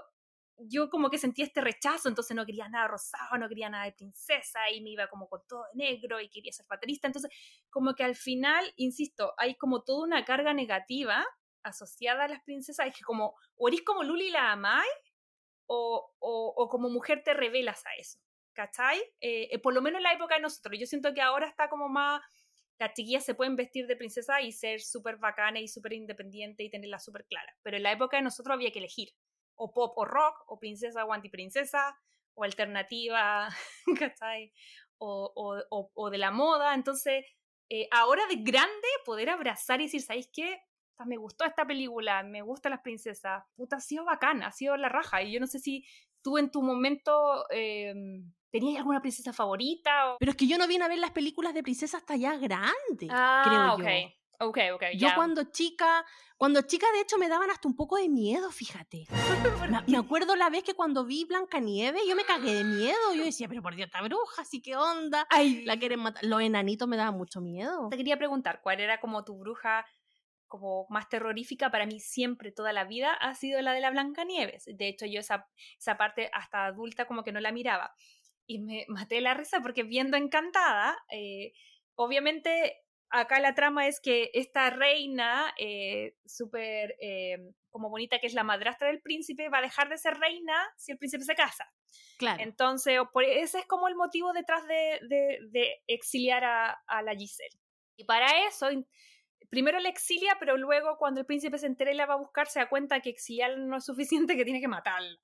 Speaker 2: yo como que sentía este rechazo, entonces no quería nada rosado, no quería nada de princesa y me iba como con todo de negro y quería ser fatalista. Entonces, como que al final, insisto, hay como toda una carga negativa asociada a las princesas, es que como, o eres como Luli la Amai, o, o, o como mujer te revelas a eso. ¿cachai? Eh, eh, por lo menos en la época de nosotros. Yo siento que ahora está como más, las chiquillas se pueden vestir de princesa y ser súper bacana y súper independiente y tenerla súper clara. Pero en la época de nosotros había que elegir, o pop o rock, o princesa o antiprincesa, o alternativa, ¿cachai? O, o, o, de la moda. Entonces, eh, ahora de grande, poder abrazar y decir, ¿sabéis qué? me gustó esta película, me gustan las princesas, puta, ha sido bacana, ha sido la raja. Y yo no sé si tú en tu momento eh, ¿Tenías alguna princesa favorita?
Speaker 3: Pero es que yo no vine a ver las películas de princesa hasta ya grande, ah, creo yo.
Speaker 2: Ok, ok,
Speaker 3: Yo cuando chica, cuando chica de hecho me daban hasta un poco de miedo, fíjate. me, acuerdo la vez que cuando vi Blancanieves yo me cagué de miedo. Yo decía, pero por Dios, esta bruja, así que onda. Ay. La quieren matar. Los enanitos me daban mucho miedo.
Speaker 2: Te quería preguntar, ¿cuál era como tu bruja como más terrorífica para mí siempre, toda la vida, ha sido la de la Blancanieves. De hecho, yo esa, esa parte hasta adulta como que no la miraba y me maté la risa porque viendo Encantada, eh, obviamente acá la trama es que esta reina eh, súper eh, como bonita que es la madrastra del príncipe va a dejar de ser reina si el príncipe se casa. Claro. Entonces, ese es como el motivo detrás de, de, exiliar a, a, la Giselle. Y para eso primero la exilia, pero luego cuando el príncipe se entera y la va a buscar, se da cuenta que exiliar no es suficiente, que tiene que matarla.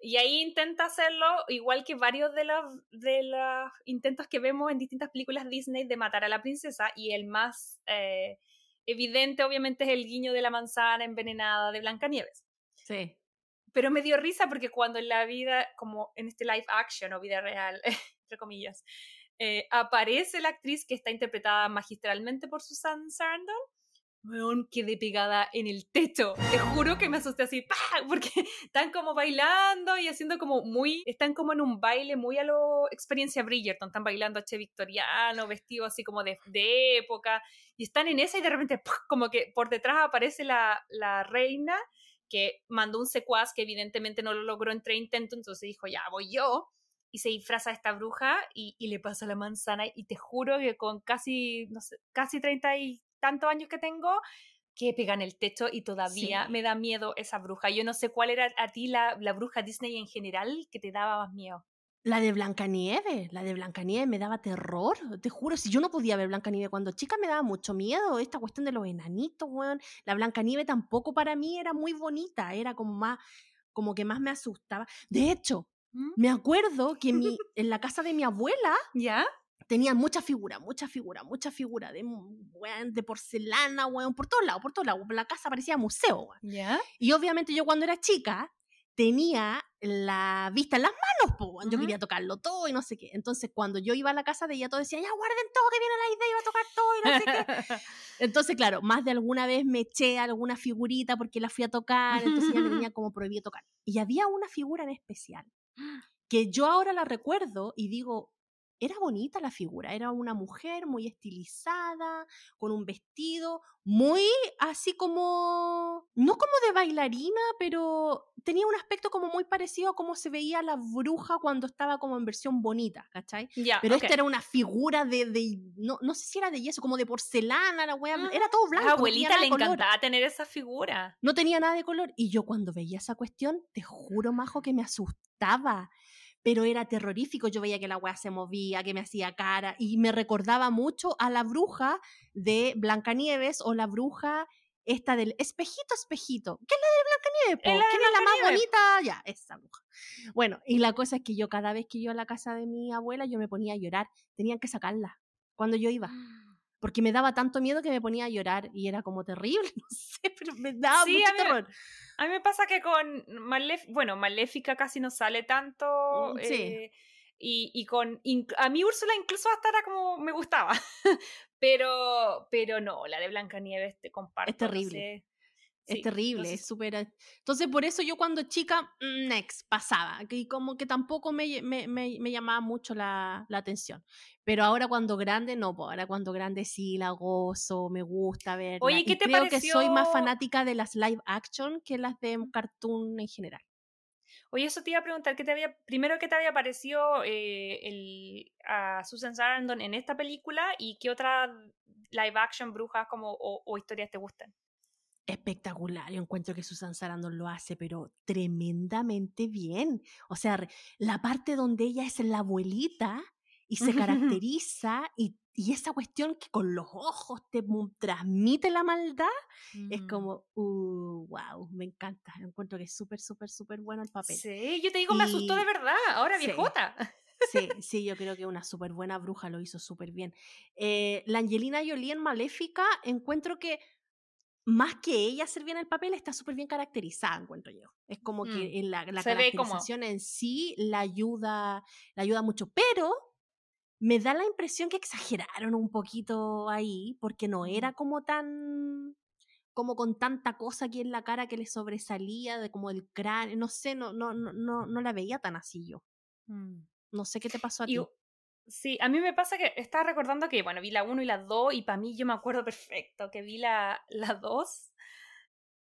Speaker 2: Y ahí intenta hacerlo, igual que varios de los, de los intentos que vemos en distintas películas Disney de matar a la princesa, y el más eh, evidente obviamente es el guiño de la manzana envenenada de Blancanieves.
Speaker 3: Sí.
Speaker 2: Pero me dio risa porque cuando en la vida, como en este live action o vida real, entre comillas, eh, aparece la actriz que está interpretada magistralmente por Susan Sarandon. Weón, quedé pegada en el techo. Te juro que me asusté así, porque están como bailando y haciendo como muy. Están como en un baile muy a lo experiencia Bridgerton. Están bailando H victoriano, vestido así como de, de época. Y están en esa y de repente, como que por detrás aparece la, la reina que mandó un secuaz que evidentemente no lo logró en tres intentos. Entonces dijo, ya voy yo y se disfraza a esta bruja y, le pasa la manzana y te juro que con casi, no sé, casi treinta y tantos años que tengo, que pega en el techo y todavía me da miedo esa bruja. Yo no sé cuál era a ti la, la bruja Disney en general que te daba más miedo.
Speaker 3: La de Blancanieves, la de Blancanieves me daba terror, te juro, si yo no podía ver Blancanieves cuando chica me daba mucho miedo, esta cuestión de los enanitos, weón. La Blancanieves tampoco para mí era muy bonita, era como más, como que más me asustaba. De hecho, ¿Mm? Me acuerdo que mi, en la casa de mi abuela
Speaker 2: ¿Ya?
Speaker 3: tenía mucha figura, mucha figura, mucha figura de, de porcelana, weón, por todos lados, por todos lados. La casa parecía museo,
Speaker 2: ¿Ya?
Speaker 3: Y obviamente yo cuando era chica tenía la vista en las manos, pues, yo quería tocarlo todo y no sé qué. Entonces, cuando yo iba a la casa de ella, todo decía, ya guarden todo, que viene la idea, iba a tocar todo y no sé qué. Entonces, claro, más de alguna vez me eché alguna figurita porque la fui a tocar, entonces ya me tenía como prohibido tocar. Y había una figura en especial que yo ahora la recuerdo y digo, era bonita la figura, era una mujer muy estilizada, con un vestido muy así como, no como de bailarina, pero tenía un aspecto como muy parecido a cómo se veía la bruja cuando estaba como en versión bonita, ¿cachai? pero esta era una figura de, de no, no, sé si era de yeso, como de porcelana, la wea, ah, era todo blanco.
Speaker 2: A abuelita le encantaba tener esa figura.
Speaker 3: No tenía nada de color. Y yo cuando veía esa cuestión, te juro, Majo, que me asustaba pero era terrorífico. Yo veía que la weá se movía, que me hacía cara y me recordaba mucho a la bruja de Blancanieves o la bruja esta del espejito, espejito. ¿Qué es la de Blancanieves? ¿Quién es la más bonita? Ya, esa bruja. Bueno, y la cosa es que yo cada vez que iba a la casa de mi abuela, yo me ponía a llorar. Tenían que sacarla cuando yo iba. Porque me daba tanto miedo que me ponía a llorar y era como terrible, no sé, pero me daba mucho terror.
Speaker 2: A mí me pasa que con Maléfica, bueno, Maléfica casi no sale tanto. Mm, sí. Eh, y, y, con. A mí Úrsula incluso hasta era como. me gustaba. pero, pero no, la de Blancanieves te comparto.
Speaker 3: Es terrible. Es terrible, es súper... Entonces, por eso yo cuando chica, mm, next, pasaba, y como que tampoco me, me, me, llamaba mucho la, la, atención. Pero ahora cuando grande, no, pues ahora cuando grande sí la gozo, me gusta ver.
Speaker 2: Oye, ¿qué te
Speaker 3: creo que soy más fanática de las live action que las de cartoon en general.
Speaker 2: Oye, eso te iba a preguntar, ¿qué te había, primero, ¿qué te había parecido eh, el, a Susan Sarandon en esta película y qué otra live action brujas como, o, o historias te gustan?
Speaker 3: Espectacular. Yo encuentro que Susan Sarandon lo hace, pero tremendamente bien. O sea, la parte donde ella es la abuelita y se caracteriza y, esa cuestión que con los ojos te transmite la maldad, es mm. como, uh, wow, me encanta. Encuentro que es súper, súper, súper bueno el papel.
Speaker 2: Sí, yo te digo, me asustó de verdad, ahora viejota.
Speaker 3: Sí, sí, yo creo que una súper buena bruja lo hizo súper bien. Eh, la Angelina Jolie en Maléfica, encuentro que más que ella hacer bien el papel, está súper bien caracterizada, encuentro yo. Es como que mm, en la, la caracterización en sí la ayuda, la ayuda mucho, pero me da la impresión que exageraron un poquito ahí, porque no era como tan como con tanta cosa aquí en la cara que le sobresalía, de como el cráneo, no sé, no, no, no, no, la veía tan así yo. Mm. No sé qué te pasó a ti.
Speaker 2: Sí, a mí me pasa que estaba recordando que, bueno, vi la 1 y la 2 y para mí yo me acuerdo perfecto que vi la 2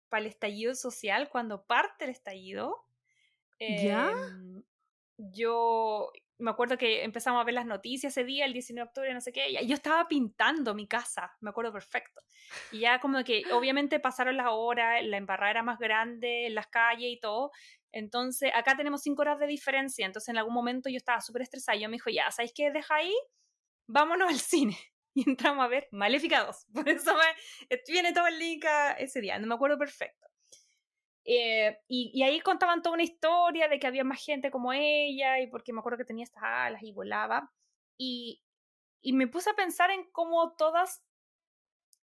Speaker 2: para el estallido social, cuando parte el estallido.
Speaker 3: ¿Ya?
Speaker 2: Em, yo me acuerdo que empezamos a ver las noticias ese día, el 19 de octubre, no sé qué, y yo estaba pintando mi casa, me acuerdo perfecto. Y ya como que obviamente pasaron las horas, la embarrada era más grande, en las calles y todo, entonces, acá tenemos cinco horas de diferencia. Entonces, en algún momento yo estaba súper estresada. Yo me dijo, ya, ¿sabéis qué? Deja ahí, vámonos al cine. Y entramos a ver Maléfica 2. Por eso me, viene todo el link ese día. No me acuerdo perfecto. Eh, y, y, ahí contaban toda una historia de que había más gente como ella, y porque me acuerdo que tenía estas alas y volaba. Y me puse a pensar en cómo todas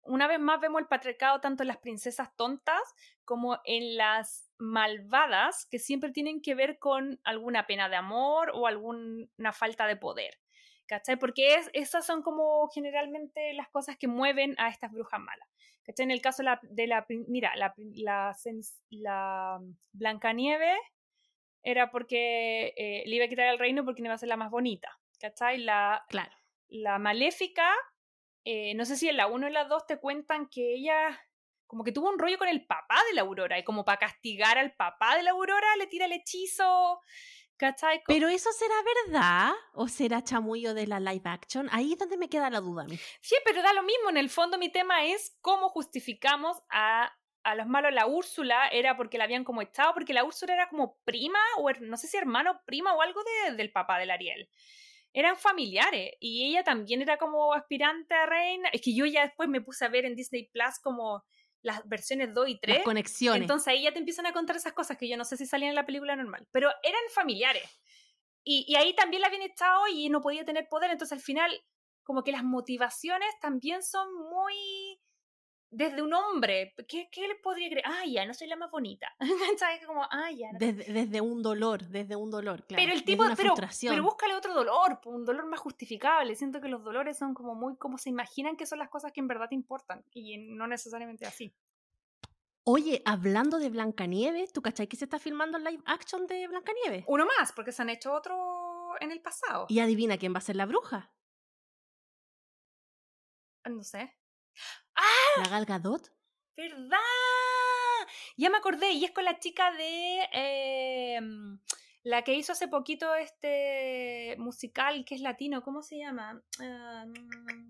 Speaker 2: una vez más vemos el patriarcado tanto en las princesas tontas como en las malvadas que siempre tienen que ver con alguna pena de amor o alguna falta de poder. ¿Cachai? Porque es, esas son como generalmente las cosas que mueven a estas brujas malas. ¿Cachai? En el caso de la, de la mira, la, la, la Blancanieve era porque eh, le iba a quitar el reino porque no iba a ser la más bonita. ¿Cachai? La,
Speaker 3: claro.
Speaker 2: la maléfica eh, no sé si en la 1 o en la 2 te cuentan que ella como que tuvo un rollo con el papá de la Aurora y como para castigar al papá de la Aurora le tira el hechizo. ¿Cachai?
Speaker 3: Pero eso será verdad o será chamullo de la live action? Ahí es donde me queda la duda.
Speaker 2: Sí, pero da lo mismo. En el fondo mi tema es cómo justificamos a, a los malos. La Úrsula era porque la habían como echado, porque la Úrsula era como prima o no sé si hermano, prima o algo de, del papá del Ariel eran familiares y ella también era como aspirante a reina. Es que yo ya después me puse a ver en Disney Plus como las versiones 2 y 3.
Speaker 3: Las conexiones.
Speaker 2: Entonces ahí ya te empiezan a contar esas cosas que yo no sé si salían en la película normal, pero eran familiares. Y, y ahí también la habían echado y no podía tener poder, entonces al final como que las motivaciones también son muy desde un hombre, ¿qué, qué le podría creer? Ah, ya, no soy la más bonita. ¿Sabes? Como, ah, ya.
Speaker 3: desde, un dolor, desde un dolor, claro.
Speaker 2: Pero el tipo, pero, pero búscale otro dolor, un dolor más justificable. Siento que los dolores son como muy, como se imaginan que son las cosas que en verdad te importan y no necesariamente así.
Speaker 3: Oye, hablando de Blancanieves, ¿tú cachai que se está filmando el live action de Blancanieves?
Speaker 2: Uno más, porque se han hecho otro en el pasado.
Speaker 3: Y adivina quién va a ser la bruja.
Speaker 2: No sé.
Speaker 3: ¡Ah! ¿La Gal Gadot?
Speaker 2: ¿Verdad? Ya me acordé, y es con la chica de. Em, la que hizo hace poquito este musical que es latino, ¿cómo se llama? Um,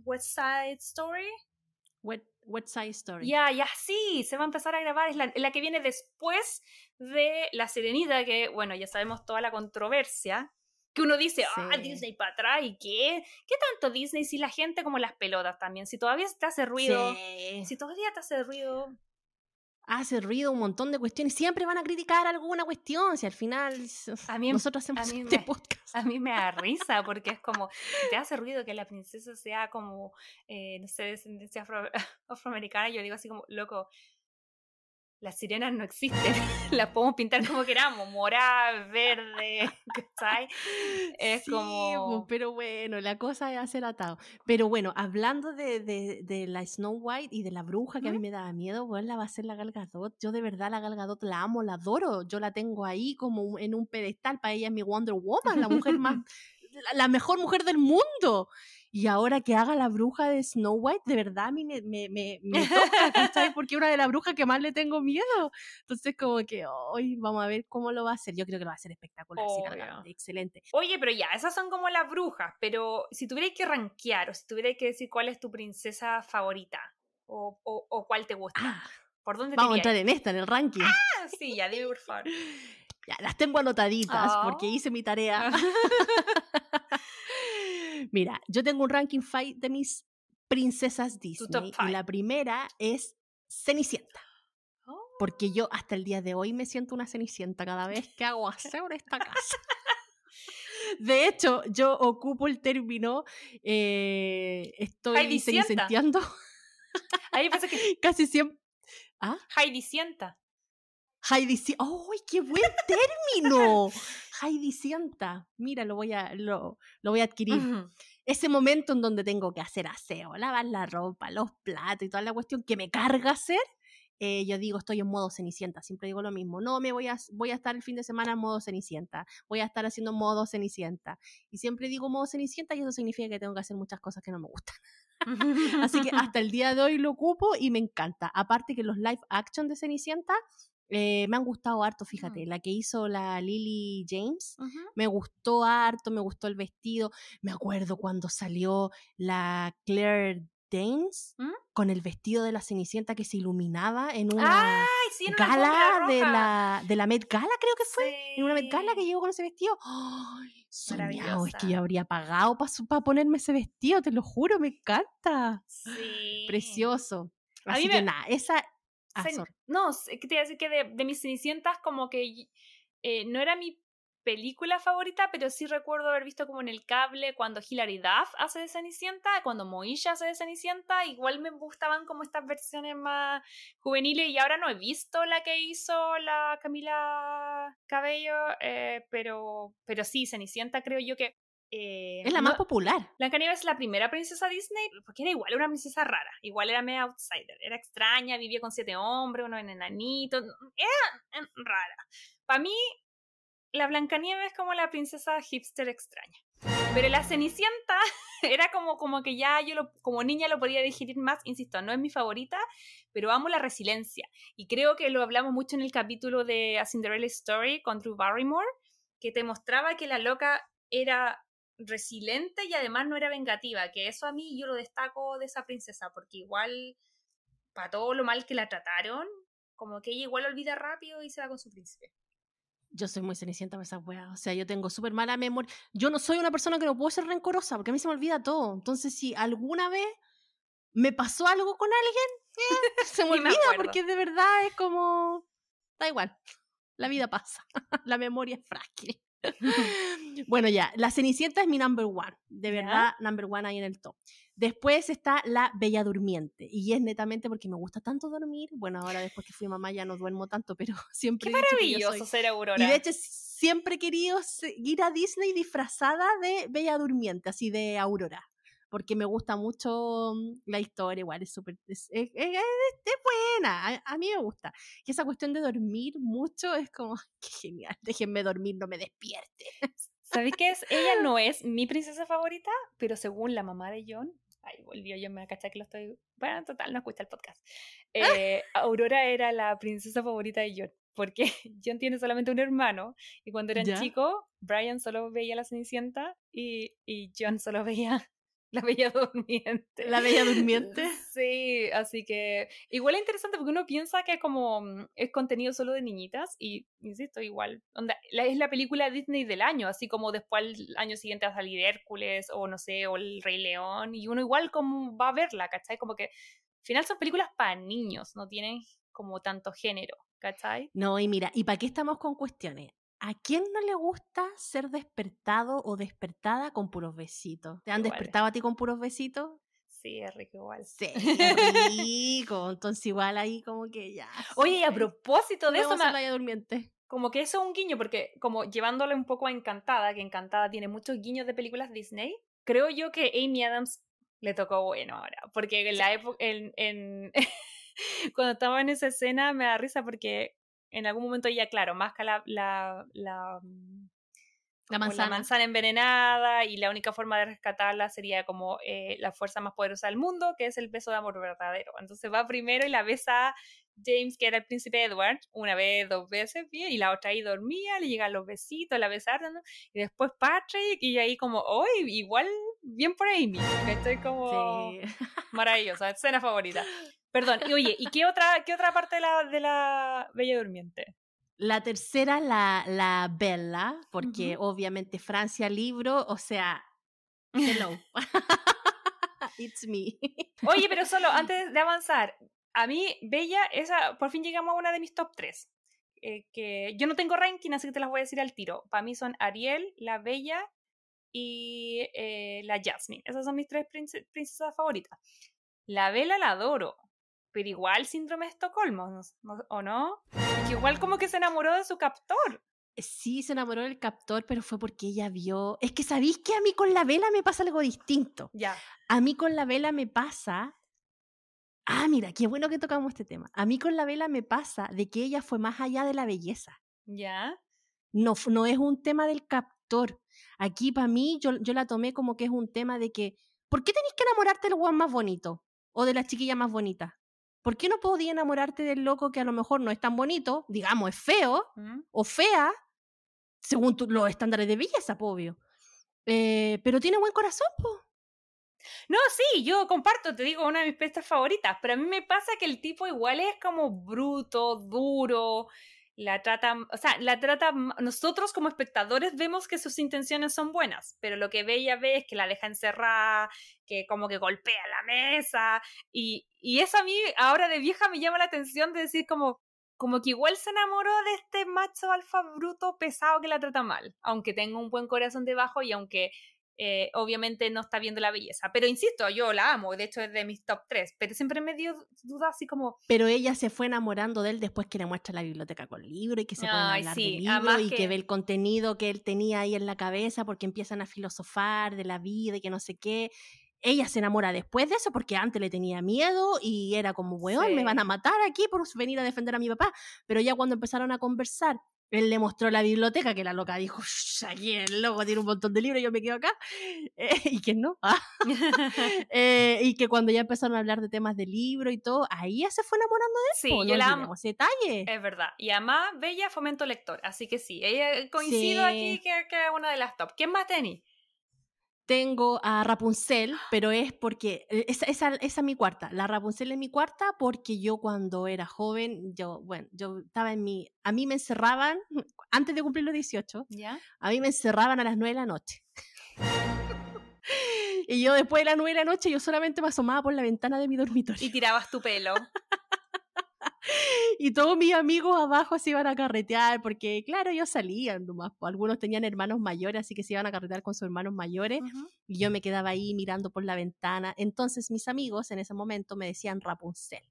Speaker 2: West Side Story.
Speaker 3: West, Side Story.
Speaker 2: Ya, ya, sí, se va a empezar a grabar. Es la, la, que viene después de La Sirenita, que, bueno, ya sabemos toda la controversia que uno dice, ah, Disney para atrás, ¿y qué? ¿Qué tanto Disney si la gente como las pelotas también? Si todavía te hace ruido, si todavía te hace ruido...
Speaker 3: hace ruido un montón de cuestiones. Siempre van a criticar alguna cuestión. Si al final
Speaker 2: a mí,
Speaker 3: nosotros hacemos
Speaker 2: a mí
Speaker 3: este
Speaker 2: me,
Speaker 3: podcast.
Speaker 2: A mí me da risa porque es como, te hace ruido que la princesa sea como, eh, no sé, descendencia afro, afroamericana. Yo digo así como, loco, las sirenas no existen, las podemos pintar como queramos, morada, verde, ¿sabes? Es
Speaker 3: Sí,
Speaker 2: como...
Speaker 3: pero bueno, la cosa es hacer atado. Pero bueno, hablando de, de, de la Snow White y de la bruja que a mí me daba miedo, bueno, la va a ser la Gal Gadot. Yo de verdad la Gal Gadot la amo, la adoro. Yo la tengo ahí como en un pedestal. Para ella es mi Wonder Woman, la mujer más, la, la mejor mujer del mundo. Y ahora que haga la bruja de Snow White, de verdad me, me, me, me toca, ¿cachai? Porque es una de las brujas que más le tengo miedo. Entonces, como que hoy vamos a ver cómo lo va a hacer. Yo creo que lo va a hacer espectacular. sí, excelente.
Speaker 2: Oye, pero ya, esas son como las brujas, pero si tuvierais que rankear o si tuvierais que decir cuál es tu princesa favorita o, o, o cuál te gusta,
Speaker 3: Ah,
Speaker 2: ¿por dónde
Speaker 3: vamos a entrar en esta, en el ranking.
Speaker 2: Ah, Sí, ya, dime por favor.
Speaker 3: Ya, las tengo anotaditas porque
Speaker 2: Oh.
Speaker 3: hice mi tarea. Mira, yo tengo un ranking fight de mis princesas Disney. Y
Speaker 2: five.
Speaker 3: la primera es Cenicienta.
Speaker 2: Oh.
Speaker 3: Porque yo hasta el día de hoy me siento una cenicienta cada vez que hago aseo en esta casa. De hecho, yo ocupo el término eh, estoy
Speaker 2: Heidi sienta.
Speaker 3: cenicenteando
Speaker 2: Ahí pensé que
Speaker 3: casi siempre.
Speaker 2: Heidi sienta.
Speaker 3: Heidi Ci- ¡Ay, qué buen término! Heidi sienta. Mira, lo voy a, lo, lo voy a adquirir.
Speaker 2: Ujú.
Speaker 3: Ese momento en donde tengo que hacer aseo, lavar la ropa, los platos y toda la cuestión que me carga hacer, eh, yo digo, estoy en modo cenicienta. Siempre digo lo mismo. No me voy a, voy a estar el fin de semana en modo cenicienta. Voy a estar haciendo modo cenicienta. Y siempre digo modo cenicienta y eso significa que tengo que hacer muchas cosas que no me gustan. Así que hasta el día de hoy lo ocupo y me encanta. Aparte que los live action de Cenicienta eh, me han gustado harto, fíjate.
Speaker 2: Mm.
Speaker 3: La que hizo la Lily James. Me gustó harto, me gustó el vestido. Me acuerdo cuando salió la Claire Danes
Speaker 2: ¿Mm?
Speaker 3: con el vestido de la Cenicienta que se iluminaba en una
Speaker 2: Ay, sí, en
Speaker 3: gala de la, de la Met Gala, creo que fue. En una Met Gala que llegó con ese vestido. ¡Ay! Soñado, es que yo habría pagado para ponerme ese vestido, te lo juro, me encanta.
Speaker 2: Sí.
Speaker 3: Precioso. Así
Speaker 2: me-
Speaker 3: que nada, esa. Ah, sorry.
Speaker 2: No, ¿qué te decir? Que de, de mis Cenicientas como que eh, no era mi película favorita, pero sí recuerdo haber visto como en el cable cuando Hilary Duff hace de Cenicienta, cuando Moisha hace de Cenicienta, igual me gustaban como estas versiones más juveniles y ahora no he visto la que hizo la Camila Cabello, eh, pero, pero sí, Cenicienta creo yo que... eh,
Speaker 3: Es la
Speaker 2: no-
Speaker 3: más popular.
Speaker 2: Blancanieves es la primera princesa Disney porque era igual una princesa rara, igual era media outsider, era extraña, vivía con siete hombres, uno en enanito, era rara. Para mí, la Blancanieves es como la princesa hipster extraña. Pero la Cenicienta era como, como que ya yo lo- como niña lo podía digerir más, insisto, no es mi favorita, pero amo la resiliencia. Y creo que lo hablamos mucho en el capítulo de A Cinderella Story con Drew Barrymore, que te mostraba que la loca era resiliente y además no era vengativa, que eso a mí yo lo destaco de esa princesa, porque igual, para todo lo mal que la trataron, como que ella igual olvida rápido y se va con su príncipe.
Speaker 3: Yo soy muy cenicienta para esas weas. O sea, yo tengo súper mala memoria. Yo no soy una persona que no puedo ser rencorosa porque a mí se me olvida todo. Entonces, si alguna vez me pasó algo con alguien, eh, se me olvida porque de verdad es como. Da igual. La vida pasa. la memoria es frágil. bueno, ya. La Cenicienta es mi number one. De verdad, number one ahí en el top. Después está la Bella Durmiente. Y es netamente porque me gusta tanto dormir. Bueno, ahora después que fui mamá ya no duermo tanto, pero siempre
Speaker 2: Qué maravilloso
Speaker 3: soy-
Speaker 2: ser Aurora.
Speaker 3: y de hecho siempre he querido ir a Disney disfrazada de Bella Durmiente, así de Aurora. Porque me gusta mucho mm, la historia, igual es súper. Es, es- es- es- buena, a, a mí me gusta. Y esa cuestión de dormir mucho es como, qué genial, déjenme dormir, no me despierte.
Speaker 2: ¿Sabéis qué es? Ella no es mi princesa favorita, pero según la mamá de John, ay, volvió yo, me caché que lo estoy. Bueno, total, no escucha el podcast. Eh, Aurora era la princesa favorita de John, porque John tiene solamente un hermano, y cuando eran chicos, Brian solo veía la Cenicienta y, y John solo veía la Bella Durmiente.
Speaker 3: La Bella Durmiente.
Speaker 2: Sí, así que igual es interesante porque uno piensa que como mm, es contenido solo de niñitas y, insisto, igual, onda, la, es la película Disney del año, así como después al año siguiente va a salir Hércules o no sé, o El Rey León y uno igual como va a verla, ¿cachai? Como que al final son películas para niños, no tienen como tanto género, ¿cachai?
Speaker 3: No, y mira, ¿y para qué estamos con cuestiones? ¿A quién no le gusta ser despertado o despertada con puros besitos? ¿Te han
Speaker 2: Igual.
Speaker 3: despertado a ti con puros besitos?
Speaker 2: Sí, es rico igual.
Speaker 3: Sí, rico. Entonces igual ahí como que ya.
Speaker 2: Oye, y a propósito de eso, me-
Speaker 3: durmiente.
Speaker 2: como que eso es un guiño, porque como llevándole un poco a Encantada, que Encantada tiene muchos guiños de películas Disney, creo yo que Amy Adams le tocó bueno ahora, porque en la época, en, en- cuando estaba en esa escena me da risa porque en algún momento ella, claro, masca la, la, la, mm,
Speaker 3: La manzana.
Speaker 2: manzana envenenada y la única forma de rescatarla sería como eh, la fuerza más poderosa del mundo, que es el beso de amor verdadero. Entonces va primero y la besa James, que era el príncipe Edward, una vez, dos veces, bien, y la otra ahí dormía, le llegan los besitos, la besaron, ¿no? y después Patrick, y ahí como, hoy igual, bien por Amy, estoy como
Speaker 3: Sí.
Speaker 2: maravillosa, escena favorita. Perdón, y oye, ¿y qué otra, qué otra parte de la, de la Bella Durmiente?
Speaker 3: La tercera, la, la Bella, porque obviamente Francia libro, o sea, hello. It's me.
Speaker 2: Oye, pero solo antes de avanzar, a mí, Bella, esa, por fin llegamos a una de mis top 3. que yo no tengo ranking, así que te las voy a decir al tiro. Para mí son Ariel, la Bella y eh, la Jasmine. Esas son mis tres prince- princesas favoritas. La Bella la adoro, pero igual síndrome de Estocolmo, ¿no- no- ¿o no? Que igual como que se enamoró de su captor.
Speaker 3: Sí, se enamoró del captor, pero fue porque ella vio. Es que sabéis que a mí con la vela me pasa algo distinto.
Speaker 2: Ya.
Speaker 3: A mí con la vela me pasa. Ah, mira, qué bueno que tocamos este tema. A mí con la vela me pasa de que ella fue más allá de la belleza.
Speaker 2: Ya.
Speaker 3: No, no es un tema del captor. Aquí para mí yo, yo la tomé como que es un tema de que, ¿por qué tenés que enamorarte del guan más bonito? O de la chiquilla más bonita. ¿Por qué no podía enamorarte del loco que a lo mejor no es tan bonito, digamos, es feo
Speaker 2: ¿Mm?
Speaker 3: o fea, según tu- los estándares de belleza, obvio? Eh, pero tiene buen corazón, po.
Speaker 2: No, sí, yo comparto, te digo, una de mis pestas favoritas, pero a mí me pasa que el tipo igual es como bruto, duro, la trata, o sea, la trata, nosotros como espectadores vemos que sus intenciones son buenas, pero lo que Bella ve es que la deja encerrada, que como que golpea la mesa, y, y eso a mí ahora de vieja me llama la atención de decir como, como que igual se enamoró de este macho alfa bruto pesado que la trata mal, aunque tenga un buen corazón debajo y aunque eh, obviamente no está viendo la belleza. Pero insisto, yo la amo, de hecho es de mis top 3, pero siempre me dio duda así como,
Speaker 3: Pero ella se fue enamorando de él después que le muestra la biblioteca con libros y que se pueden
Speaker 2: Ay,
Speaker 3: hablar
Speaker 2: sí,
Speaker 3: de
Speaker 2: además
Speaker 3: y que...
Speaker 2: que-
Speaker 3: ve el contenido que él tenía ahí en la cabeza porque empiezan a filosofar de la vida y que no sé qué. Ella se enamora después de eso porque antes le tenía miedo y era como, weón, me van a matar aquí por venir a defender a mi papá. Pero ya cuando empezaron a conversar, él le mostró la biblioteca, que la loca dijo, "Shh, aquí el loco tiene un montón de libros, yo me quedo acá. Eh, y que no. Ah. Eh, y que cuando ya empezaron a hablar de temas de libro y todo, ahí ya se fue enamorando de él.
Speaker 2: sí, yo la amo.
Speaker 3: ese detalle.
Speaker 2: Es verdad. Y además, Bella fomento lector, así que sí, ella coincido
Speaker 3: Sí.
Speaker 2: aquí que, que es una de las top. ¿Quién más tení?
Speaker 3: Tengo a Rapunzel, pero es porque eh, esa, esa, esa es mi cuarta. La Rapunzel es mi cuarta porque yo cuando era joven, yo, bueno, yo estaba en mi, a mí me encerraban, antes de cumplir los 18,
Speaker 2: ¿Ya?
Speaker 3: a mí me encerraban a las 9 de la noche. y yo después de las 9 de la noche, yo solamente me asomaba por la ventana de mi dormitorio.
Speaker 2: Y tirabas tu pelo.
Speaker 3: Y todos mis amigos abajo se iban a carretear, porque claro, ellos salían nomás. Algunos tenían hermanos mayores, así que se iban a carretear con sus hermanos mayores. Y yo me quedaba ahí mirando por la ventana. Entonces mis amigos en ese momento me decían Rapunzel.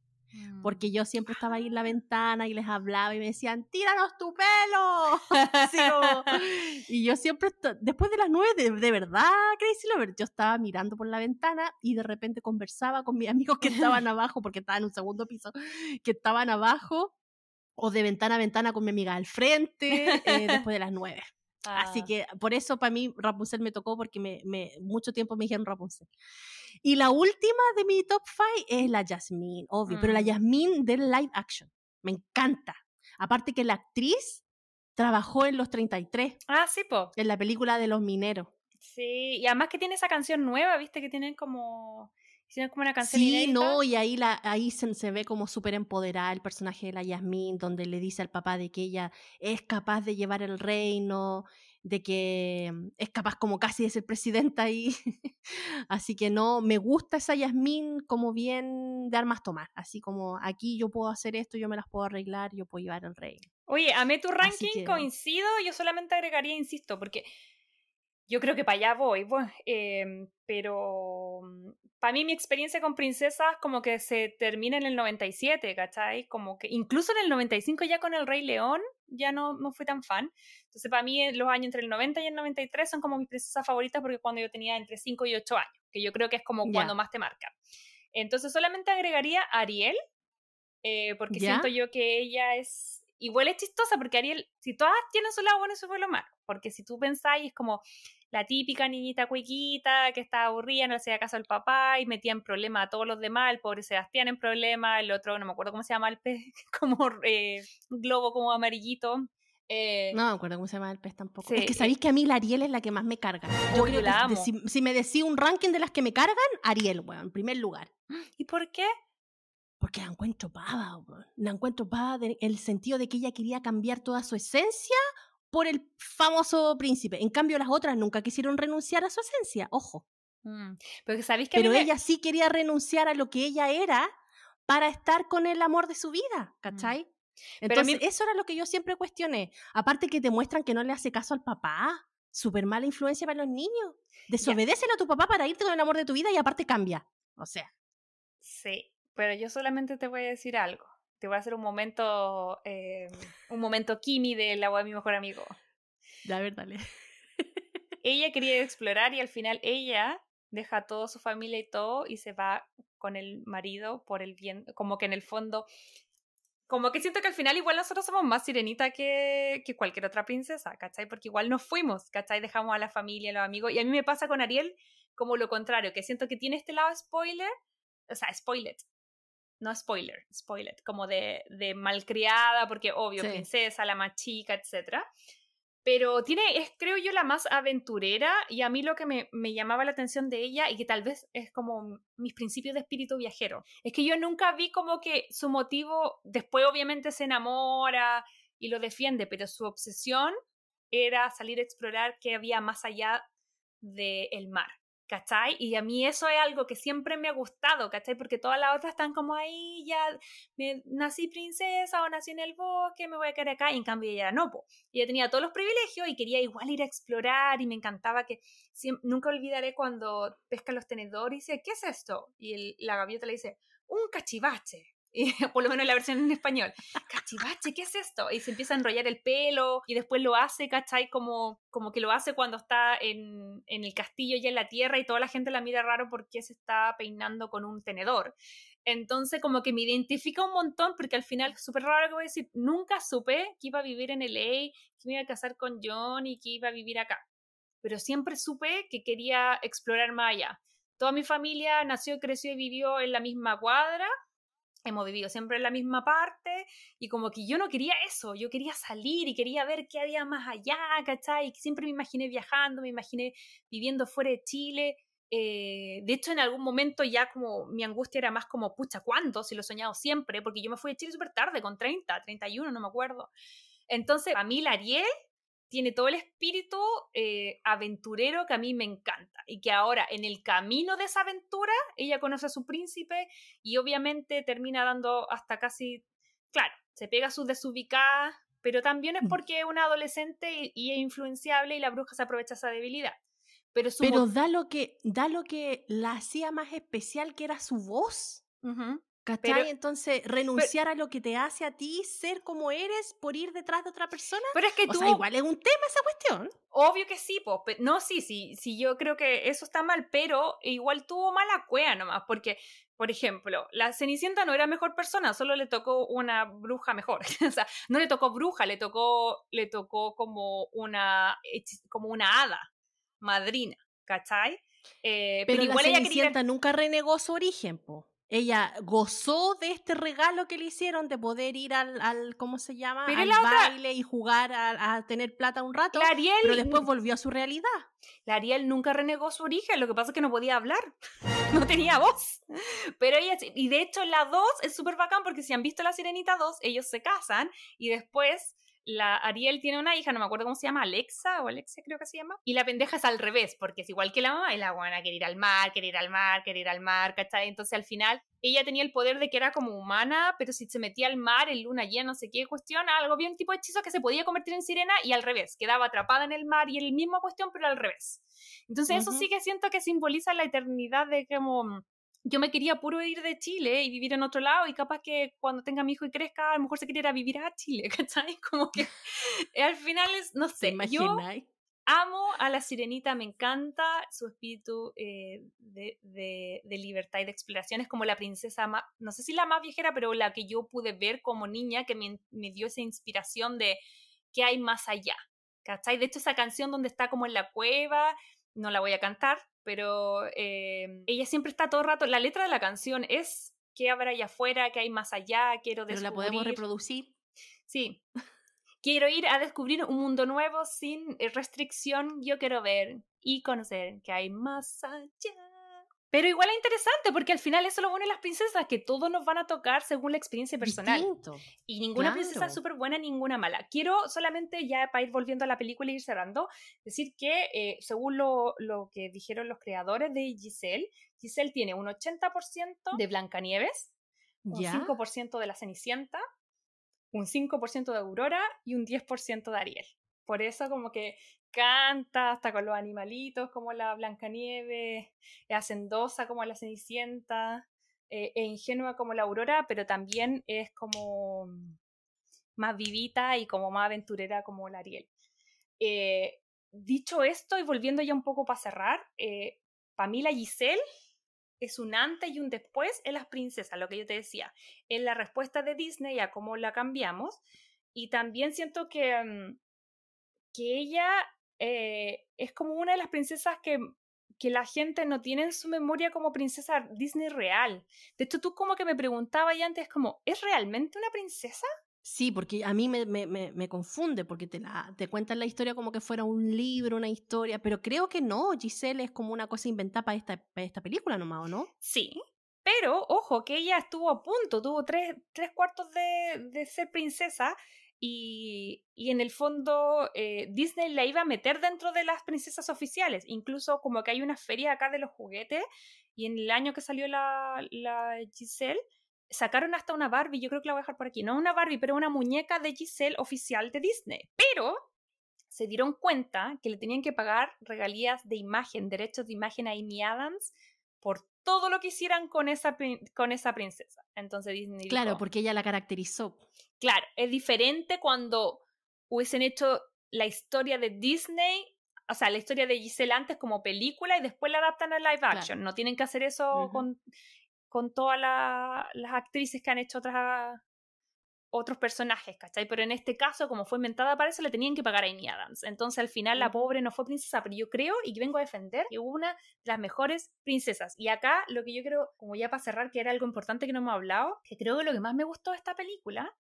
Speaker 3: Porque yo siempre estaba ahí en la ventana y les hablaba y me decían, tíranos tu pelo. Como- y yo siempre, después de las nueve, de, de verdad, Crazy Lover, yo estaba mirando por la ventana y de repente conversaba con mis amigos que estaban abajo, porque estaban en un segundo piso, que estaban abajo, o de ventana a ventana con mi amiga al frente, eh, después de las nueve. Así
Speaker 2: Ah.
Speaker 3: que por eso para mí Rapunzel me tocó porque me, me- mucho tiempo me dijeron Rapunzel. Y la última de mi top 5 es la Jasmine, obvio, pero la
Speaker 2: Mm.
Speaker 3: Jasmine del live action. Me encanta. Aparte que la actriz trabajó en Los 33,
Speaker 2: Ah, sí, po.
Speaker 3: en la película de los mineros.
Speaker 2: Sí, y además que tiene esa canción nueva, viste que tienen como. Hicieron como una canción
Speaker 3: Sí,
Speaker 2: inédita.
Speaker 3: no, y ahí, la, ahí se, se ve como súper empoderada el personaje de la Yasmín, donde le dice al papá de que ella es capaz de llevar el reino, de que mm, es capaz como casi de ser presidenta y así que no, me gusta esa Yasmín como bien de armas tomar, así como aquí yo puedo hacer esto, yo me las puedo arreglar, yo puedo llevar el rey.
Speaker 2: Oye, a mí tu ranking coincido, yo solamente agregaría, insisto, porque yo creo que para allá voy, em, pero mm, para mí mi experiencia con princesas como que se termina en el 97, ¿cachai? Como que incluso en el 95 ya con el Rey León ya no, no fui tan fan. Entonces para mí los años entre el 90 y el 93 son como mis princesas favoritas porque cuando yo tenía entre 5 y 8 años, que yo creo que es como cuando más te marca. Entonces solamente agregaría a Ariel, eh, porque siento yo que ella es igual es chistosa porque Ariel, si todas tienen su lado bueno y su lado malo, porque si tú pensáis es como la típica niñita cuiquita que estaba aburrida, no le hacía caso al papá y metía en problema a todos los demás, el pobre Sebastián en problema, el otro, no me acuerdo cómo se llama el pez, como eh, globo como amarillito.
Speaker 3: Eh, no me acuerdo cómo se llama el pez tampoco. es que sabéis que a mí la Ariel es la que más me carga. Yo creo la amo. Si, me decía un ranking de las que me cargan, Ariel, bueno, en primer lugar.
Speaker 2: ¿Y por qué?
Speaker 3: Porque la encuentro pava, la encuentro pava en el sentido de que ella quería cambiar toda su esencia por el famoso príncipe. En cambio, las otras nunca quisieron renunciar a su esencia, ojo.
Speaker 2: Mm, pero ¿sabéis que
Speaker 3: pero ella sí quería renunciar a lo que ella era para estar con el amor de su vida, mm. ¿cachai? Entonces, eso era lo que yo siempre cuestioné. Aparte que te muestran que no le hace caso al papá. Súper mala influencia para los niños. Desobedécelo a tu papá para irte con el amor de tu vida y aparte cambia. O sea.
Speaker 2: Sí, pero yo solamente te voy a decir algo te voy a hacer un momento, eh, un momento Kimi del agua de mi mejor amigo.
Speaker 3: Ya, ver, dale.
Speaker 2: ella quería explorar y al final ella deja a toda su familia y todo y se va con el marido por el bien, como que en el fondo, como que siento que al final igual nosotros somos más sirenita que, que cualquier otra princesa, ¿cachai? Porque igual nos fuimos, ¿cachai? Dejamos a la familia, a los amigos y a mí me pasa con Ariel como lo contrario, que siento que tiene este lado spoiler, o sea, spoiler, no spoiler, spoiler, como de, de malcriada, porque obvio, princesa, la más chica, etc. Pero tiene, es creo yo la más aventurera y a mí lo que me, me, llamaba la atención de ella y que tal vez es como mis principios de espíritu viajero, es que yo nunca vi como que su motivo, después obviamente se enamora y lo defiende, pero su obsesión era salir a explorar qué había más allá del mar. ¿Cachai? Y a mí eso es algo que siempre me ha gustado, ¿cachai? Porque todas las otras están como ahí, ya me, nací princesa o nací en el bosque, me voy a quedar acá, y en cambio ella no, po. ella tenía todos los privilegios y quería igual ir a explorar y me encantaba que, nunca olvidaré cuando pesca los tenedores y dice, ¿qué es esto? Y la gaviota le dice, un cachivache. Y, por lo menos la versión en español. Cachivache, ¿qué es esto? Y se empieza a enrollar el pelo y después lo hace, ¿cachai? Como, como que lo hace cuando está en, en el castillo ya en la tierra y toda la gente la mira raro porque se está peinando con un tenedor. Entonces como que me identifica un montón porque al final, súper raro que voy a decir, nunca supe que iba a vivir en LA, que me iba a casar con John y que iba a vivir acá. Pero siempre supe que quería explorar más allá. Toda mi familia nació, creció y vivió en la misma cuadra, hemos vivido siempre en la misma parte y como que yo no quería eso, yo quería salir y quería ver qué había más allá, ¿cachai? Siempre me imaginé viajando, me imaginé viviendo fuera de Chile. Eh, de hecho, en algún momento ya como mi angustia era más como, pucha, ¿cuánto? Si lo he soñado siempre, porque yo me fui de Chile súper tarde, con 30, 31, no me acuerdo. Entonces, a mí la Ariel tiene todo el espíritu eh, aventurero que a mí me encanta y que ahora en el camino de esa aventura ella conoce a su príncipe y obviamente termina dando hasta casi, claro, se pega sus desubicadas, pero también es mm. porque es una adolescente y, es influenciable y la bruja se aprovecha esa debilidad.
Speaker 3: Pero, pero da, lo que, da lo que la hacía más especial, que era su voz. ¿Cachai? Entonces, renunciar a lo que te hace a ti ser como eres por ir detrás de otra persona.
Speaker 2: Pero es que
Speaker 3: tú. igual es un tema esa cuestión.
Speaker 2: Obvio que sí, pues. No, sí, sí, sí, yo creo que eso está mal, pero igual tuvo mala cueva nomás, porque, por ejemplo, la Cenicienta no era mejor persona, solo le tocó una bruja mejor. o sea, no le tocó bruja, le tocó, le tocó como una, como una hada, madrina, ¿cachai?
Speaker 3: Eh, pero, igual la Cenicienta nunca renegó su origen, po ella gozó de este regalo que le hicieron de poder ir al, al ¿cómo se llama? al baile y jugar a, tener plata un rato, pero después volvió a su realidad.
Speaker 2: La Ariel nunca renegó su origen, lo que pasa es que no podía hablar, no tenía voz. Pero ella, y de hecho la 2 es súper bacán porque si han visto la Sirenita 2, ellos se casan y después la Ariel tiene una hija, no me acuerdo cómo se llama, Alexa o Alexia creo que se llama, y la pendeja es al revés, porque es igual que la mamá, y la buena quiere ir al mar, quiere ir al mar, quiere ir al mar, ¿cachai? Entonces al final ella tenía el poder de que era como humana, pero si se metía al mar en luna llena, no sé qué cuestión, algo bien tipo hechizo que se podía convertir en sirena y al revés, quedaba atrapada en el mar y en el mismo cuestión, pero al revés. Entonces eso sí que siento que simboliza la eternidad de como yo me quería puro ir de Chile y vivir en otro lado y capaz que cuando tenga mi hijo y crezca, a lo mejor se quería vivir a Chile, ¿cachai? Como que al final es, no sé, yo amo a la sirenita, me encanta su espíritu eh, de, de, libertad y de exploración, es como la princesa, más, no sé si la más viejera, pero la que yo pude ver como niña, que me, me dio esa inspiración de qué hay más allá, ¿cachai? De hecho, esa canción donde está como en la cueva, no la voy a cantar, pero eh, ella siempre está todo el rato, la letra de la canción es qué habrá allá afuera, qué hay más allá, quiero descubrir.
Speaker 3: Pero la podemos reproducir.
Speaker 2: Sí. quiero ir a descubrir un mundo nuevo sin eh, restricción, yo quiero ver y conocer qué hay más allá. Pero igual es interesante porque al final eso lo bueno de las princesas, que todos nos van a tocar según la experiencia personal. Y ninguna princesa es súper buena, ninguna mala. Quiero solamente, ya para ir volviendo a la película y ir cerrando, decir que eh, según lo, lo, que dijeron los creadores de Giselle, Giselle tiene un 80% de Blancanieves, un 5% de la Cenicienta, un 5% de Aurora y un 10% de Ariel. Por eso como que canta hasta con los animalitos como la Blancanieve, es hacendosa como la Cenicienta, eh, e ingenua como la Aurora, pero también es como más vivita y como más aventurera como la Ariel. Eh, dicho esto y volviendo ya un poco para cerrar, eh, para mí la Giselle es un antes y un después en las princesas, lo que yo te decía, en la respuesta de Disney a cómo la cambiamos. Y también siento que, mm, que ella eh, es como una de las princesas que, que la gente no tiene en su memoria como princesa Disney real. De hecho, tú como que me preguntabas ya antes, como, ¿es realmente una princesa?
Speaker 3: Sí, porque a mí me, me, me, confunde, porque te, la, te cuentan la historia como que fuera un libro, una historia, pero creo que no, Giselle es como una cosa inventada para esta, para esta película nomás, ¿o no?
Speaker 2: Sí, pero ojo, que ella estuvo a punto, tuvo tres, tres cuartos de, de ser princesa y, en el fondo eh, Disney la iba a meter dentro de las princesas oficiales. Incluso como que hay una feria acá de los juguetes y en el año que salió la, la Giselle sacaron hasta una Barbie, yo creo que la voy a dejar por aquí, no una Barbie, pero una muñeca de Giselle oficial de Disney. Pero se dieron cuenta que le tenían que pagar regalías de imagen, derechos de imagen a Amy Adams por todo lo que hicieran con esa, con esa princesa. Entonces Disney.
Speaker 3: Claro, porque ella la caracterizó.
Speaker 2: Claro, es diferente cuando hubiesen hecho la historia de Disney, o sea, la historia de Giselle antes como película y después la adaptan a live action. No tienen que hacer eso con, con todas las actrices que han hecho otras otros personajes, ¿cachai? Pero en este caso, como fue inventada para eso, le tenían que pagar a Amy Adams. Entonces, al final, la pobre no fue princesa, pero yo creo y vengo a defender que hubo una de las mejores princesas. Y acá, lo que yo creo, como ya para cerrar, que era algo importante que no hemos hablado, que creo que lo que más me gustó de esta película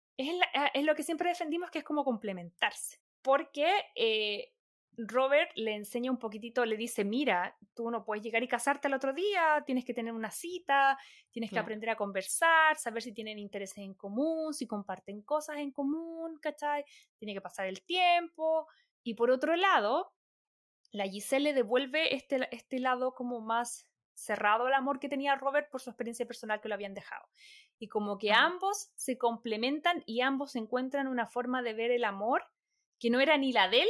Speaker 2: Ah, es, lo que siempre defendimos, que es como complementarse. Porque eh, Robert le enseña un poquitito, le dice, mira, tú no puedes llegar y casarte el otro día, tienes que tener una cita, tienes que aprender a conversar, saber si tienen intereses en común, si comparten cosas en común, ¿cachai? Tiene que pasar el tiempo. Y por otro lado, la Giselle le devuelve este, este lado como más cerrado al amor que tenía Robert por su experiencia personal que lo habían dejado. Y como que ambos se complementan y ambos encuentran una forma de ver el amor que no era ni la de él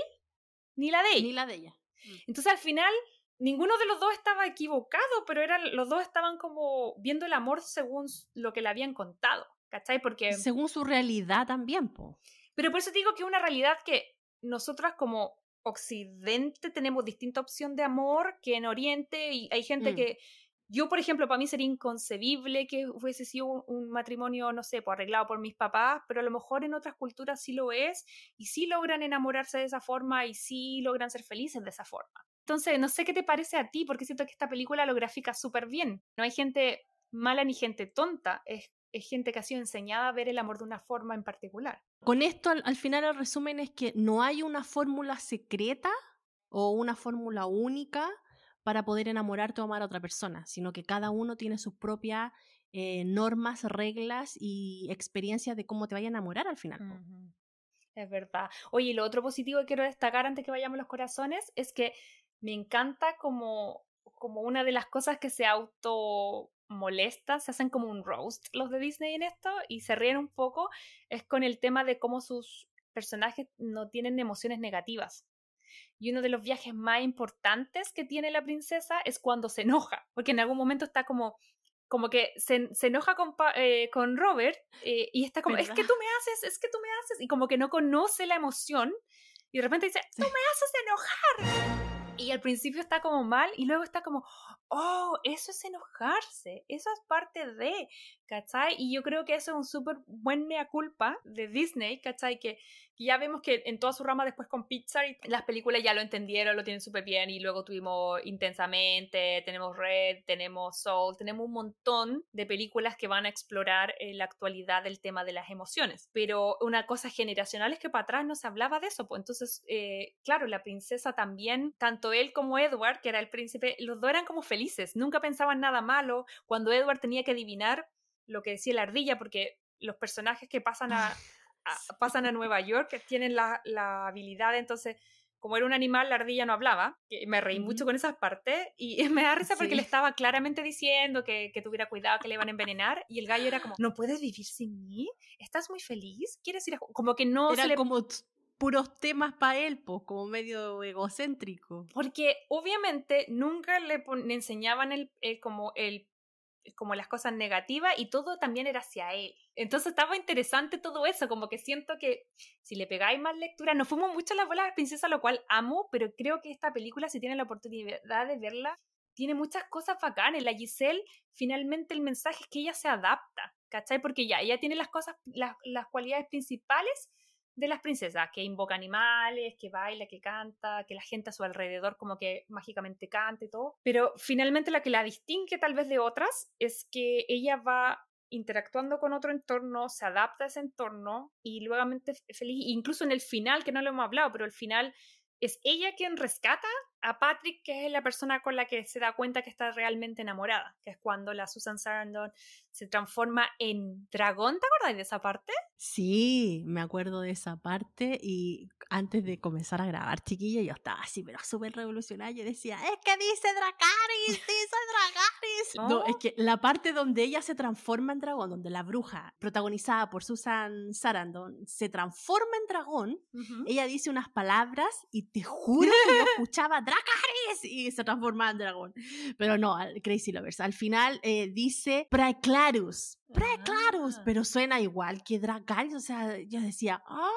Speaker 2: ni la de ella.
Speaker 3: Ni la de ella.
Speaker 2: Mm. Entonces al final ninguno de los dos estaba equivocado, pero eran, los dos estaban como viendo el amor según lo que le habían contado, ¿cachai? Porque...
Speaker 3: Según su realidad también, po.
Speaker 2: Pero por eso digo que es una realidad que nosotras como Occidente tenemos distinta opción de amor que en Oriente y hay gente mm. que yo, por ejemplo, para mí sería inconcebible que hubiese sido un, matrimonio, no sé, pues, arreglado por mis papás, pero a lo mejor en otras culturas sí lo es y sí logran enamorarse de esa forma y sí logran ser felices de esa forma. Entonces, no sé qué te parece a ti, porque siento que esta película lo grafica súper bien. No hay gente mala ni gente tonta, es, gente que ha sido enseñada a ver el amor de una forma en particular.
Speaker 3: Con esto, al final, el resumen es que no hay una fórmula secreta o una fórmula única para poder enamorarte o amar a otra persona, sino que cada uno tiene sus propias eh, normas, reglas y experiencias de cómo te vaya a enamorar al final.
Speaker 2: Es verdad. Oye, y lo otro positivo que quiero destacar antes que vayamos a los corazones es que me encanta como, como una de las cosas que se auto molesta, se hacen como un roast los de Disney en esto y se ríen un poco, es con el tema de cómo sus personajes no tienen emociones negativas. Y uno de los viajes más importantes que tiene la princesa es cuando se enoja, porque en algún momento está como como que se, se enoja con, eh, con Robert eh, y está como, es que tú me haces, es que tú me haces, y como que no conoce la emoción y de repente dice, tú me haces enojar. Y al principio está como mal y luego está como, oh, eso es enojarse, eso es parte de, ¿cachai? Y yo creo que eso es un súper buen mea culpa de Disney, ¿cachai? Que, ya vemos que en toda su rama después con Pixar las películas ya lo entendieron, lo tienen súper bien y luego tuvimos Intensamente, tenemos Red, tenemos Soul, tenemos un montón de películas que van a explorar en la actualidad del tema de las emociones. Pero una cosa generacional es que para atrás no se hablaba de eso, pues entonces, eh, claro, la princesa también, tanto él como Edward, que era el príncipe, los dos eran como felices, nunca pensaban nada malo. Cuando Edward tenía que adivinar lo que decía la ardilla, porque los personajes que pasan a, pasan a Nueva York tienen la, la, habilidad, entonces, como era un animal, la ardilla no hablaba, me reí mucho con esas partes, y me da risa porque le estaba claramente diciendo que, que, tuviera cuidado, que le iban a envenenar, y el gallo era como, ¿no puedes vivir sin mí? ¿Estás muy feliz? ¿Quieres ir a...? Como que no
Speaker 3: era como puros temas para él, pues, como medio egocéntrico.
Speaker 2: Porque obviamente nunca le, enseñaban el, como el como las cosas negativas y todo también era hacia él. Entonces estaba interesante todo eso, como que siento que si le pegáis más lectura, nos fuimos mucho a la bola de princesa, lo cual amo, pero creo que esta película, si tiene la oportunidad de verla, tiene muchas cosas bacanas. La Giselle, finalmente el mensaje es que ella se adapta, ¿cachai? Porque ya, ella tiene las cosas, las, las cualidades principales de las princesas, que invoca animales, que baila, que canta, que la gente a su alrededor como que mágicamente canta y todo. Pero finalmente la que la distingue tal vez de otras es que ella va interactuando con otro entorno, se adapta a ese entorno y luego feliz, incluso en el final, que no lo hemos hablado, pero el final es ella quien rescata a Patrick, que es la persona con la que se da cuenta que está realmente enamorada, que es cuando la Susan Sarandon se transforma en dragón. ¿Te acuerdas de esa parte?
Speaker 3: Sí, me acuerdo de esa parte y antes de comenzar a grabar, chiquilla, yo estaba así, pero súper revolucionaria. Yo decía, es que dice Dracaris, dice Dracaris. No, es que la parte donde ella se transforma en dragón, donde la bruja, protagonizada por Susan Sarandon, se transforma en dragón, ella dice unas palabras y te juro que yo escuchaba Dracaris y se transforma en dragón. Pero no, Crazy Lovers. Al final eh, dice Preclarus. Preclarus. Ah. Pero suena igual que Dracaris. O sea, yo decía, ¡ah!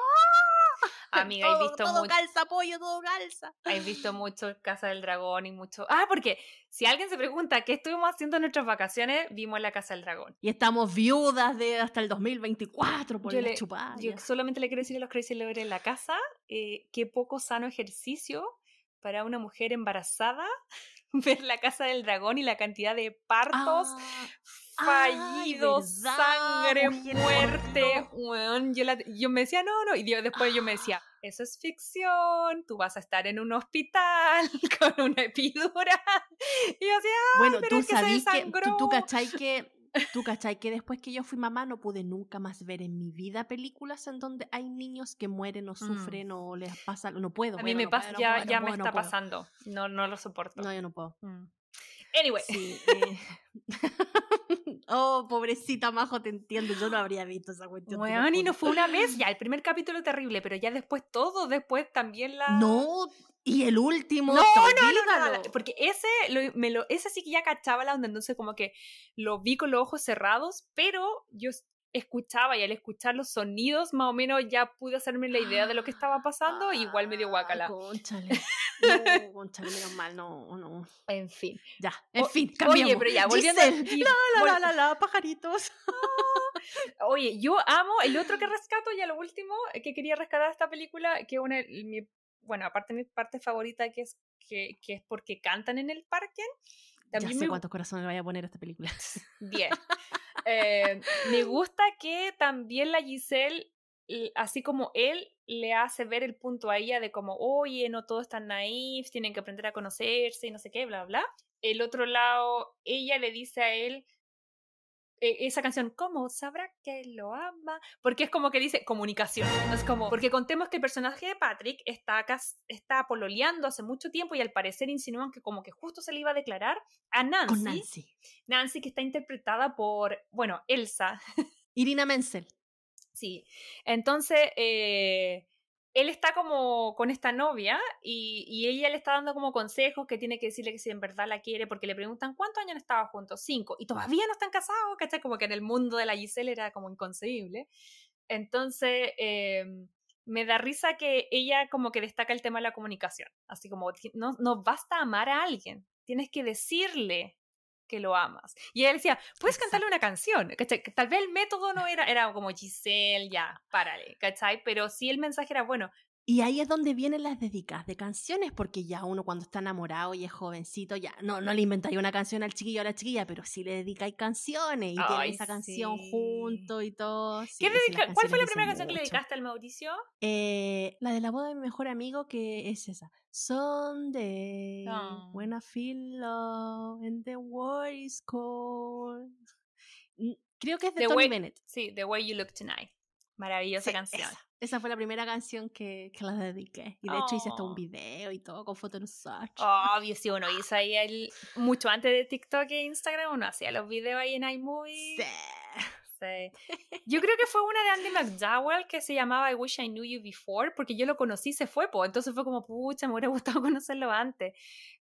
Speaker 2: Amiga,
Speaker 3: todo,
Speaker 2: he visto
Speaker 3: todo calza, pollo, todo calza.
Speaker 2: He visto mucho Casa del Dragón y mucho. Ah, porque si alguien se pregunta qué estuvimos haciendo en nuestras vacaciones, vimos la Casa del Dragón.
Speaker 3: Y estamos viudas de hasta el 2024 por yo la chupada.
Speaker 2: Yo solamente le quiero decir a los Crazy Lovers en la casa eh, qué poco sano ejercicio para una mujer embarazada ver la casa del dragón y la cantidad de partos fallidos, sangre, muerte. yo, yo, me decía, no, no. Y después yo me decía, eso es ficción, tú vas a estar en un hospital con una epidura. Y yo decía,
Speaker 3: bueno, tú sabes que, tú, tú cachai que Tú cachai que después que yo fui mamá no pude nunca más ver en mi vida películas en donde hay niños que mueren o mm. sufren o les pasa, no puedo.
Speaker 2: A mí me pasa, ya, ya me está pasando, no, no lo soporto.
Speaker 3: No, yo no puedo.
Speaker 2: Mm. Anyway.
Speaker 3: Eh, oh, pobrecita Majo, te entiendo. Yo no habría visto esa cuestión.
Speaker 2: Bueno, y no fue una vez. Ya, el primer capítulo terrible, pero ya después todo, después también la.
Speaker 3: No, y el último.
Speaker 2: No, no, no, no, Porque ese, me lo, ese sí que ya cachaba la onda, entonces como que lo vi con los ojos cerrados, pero yo escuchaba y al escuchar los sonidos más o menos ya pude hacerme la idea de lo que estaba pasando y igual me dio guacala.
Speaker 3: Conchale. No, conchale, menos mal, no, no.
Speaker 2: En fin.
Speaker 3: Ya, en fin, cambiamos.
Speaker 2: Oye, pero ya, volviendo
Speaker 3: Giselle, La, la, la, la, pajaritos.
Speaker 2: Oye, yo amo, el otro que rescato, ya lo último, que quería rescatar esta película, que una, mi, bueno, aparte mi parte favorita que es, que, que es porque cantan en el parque.
Speaker 3: También ya sé cuántos corazones vaya a poner a esta película.
Speaker 2: Bien. Eh, me gusta que también la Giselle, así como él, le hace ver el punto a ella de como, oye, no todo es tan naif, tienen que aprender a conocerse y no sé qué, bla, bla. El otro lado, ella le dice a él, esa canción, ¿cómo sabrá que lo ama? Porque es como que dice comunicación. Es como, porque contemos que el personaje de Patrick está, acá, está pololeando hace mucho tiempo y al parecer insinúan que como que justo se le iba a declarar a Nancy.
Speaker 3: Nancy.
Speaker 2: Nancy, que está interpretada por, bueno, Elsa.
Speaker 3: Irina Menzel.
Speaker 2: Sí. Entonces, eh, él está como con esta novia y, ella le está dando como consejos que tiene que decirle que si en verdad la quiere, porque le preguntan cuántos años han estado juntos, cinco, y todavía no están casados, ¿cachai? Como que en el mundo de la Giselle era como inconcebible. Entonces, em, me da risa que ella como que destaca el tema de la comunicación, así como no, no basta amar a alguien, tienes que decirle que lo amas. Y él decía, puedes cantarle una canción, ¿cachai? Tal vez el método no era, era como Giselle, ya, párale, ¿cachai? Pero sí el mensaje era, bueno,
Speaker 3: y ahí es donde vienen las dedicas de canciones, porque ya uno cuando está enamorado y es jovencito, ya no, no le inventáis una canción al chiquillo o a la chiquilla, pero sí le dedicáis canciones y tiene esa canción junto y todo.
Speaker 2: ¿Cuál fue la primera canción que le dedicaste al Mauricio?
Speaker 3: Eh, la de la boda de mi mejor amigo, que es esa. Sunday, when I feel love and the world is cold. Creo que es de Tony Bennett.
Speaker 2: Sí, The Way You Look Tonight. Maravillosa canción.
Speaker 3: Esa fue la primera canción que, que la dediqué. Y de hecho hice hasta un oh. video y todo con Photoshop.
Speaker 2: Obvio, sí, uno hizo ahí el, mucho antes de TikTok e Instagram, uno hacía los videos ahí en iMovie. Sí. Yo creo que fue una de Andy McDowell que se llamaba I Wish I Knew You Before, porque yo lo conocí, se fue, pues. Entonces fue como, pucha, me hubiera gustado conocerlo antes.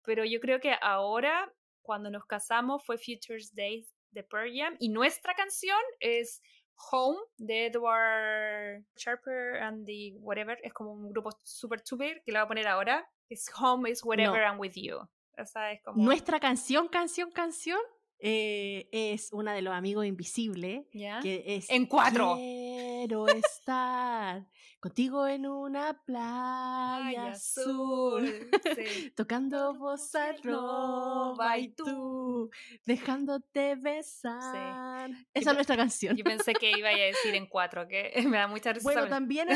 Speaker 2: Pero yo creo que ahora, cuando nos casamos, fue Futures Days de Pearl Jam. Y nuestra canción es Home de Edward Sharper and the Whatever. Es como un grupo super super que le voy a poner ahora. Es Home is Whatever I'm with you. Esa es como...
Speaker 3: Nuestra canción, canción, canción eh, es una de los amigos invisibles. Que es
Speaker 2: en cuatro.
Speaker 3: Quiero estar contigo en una playa azul, tocando bossa nova y tú dejándote besar. Esa es nuestra canción.
Speaker 2: Yo pensé que iba a decir en cuatro, que me da mucha risa.
Speaker 3: Bueno, también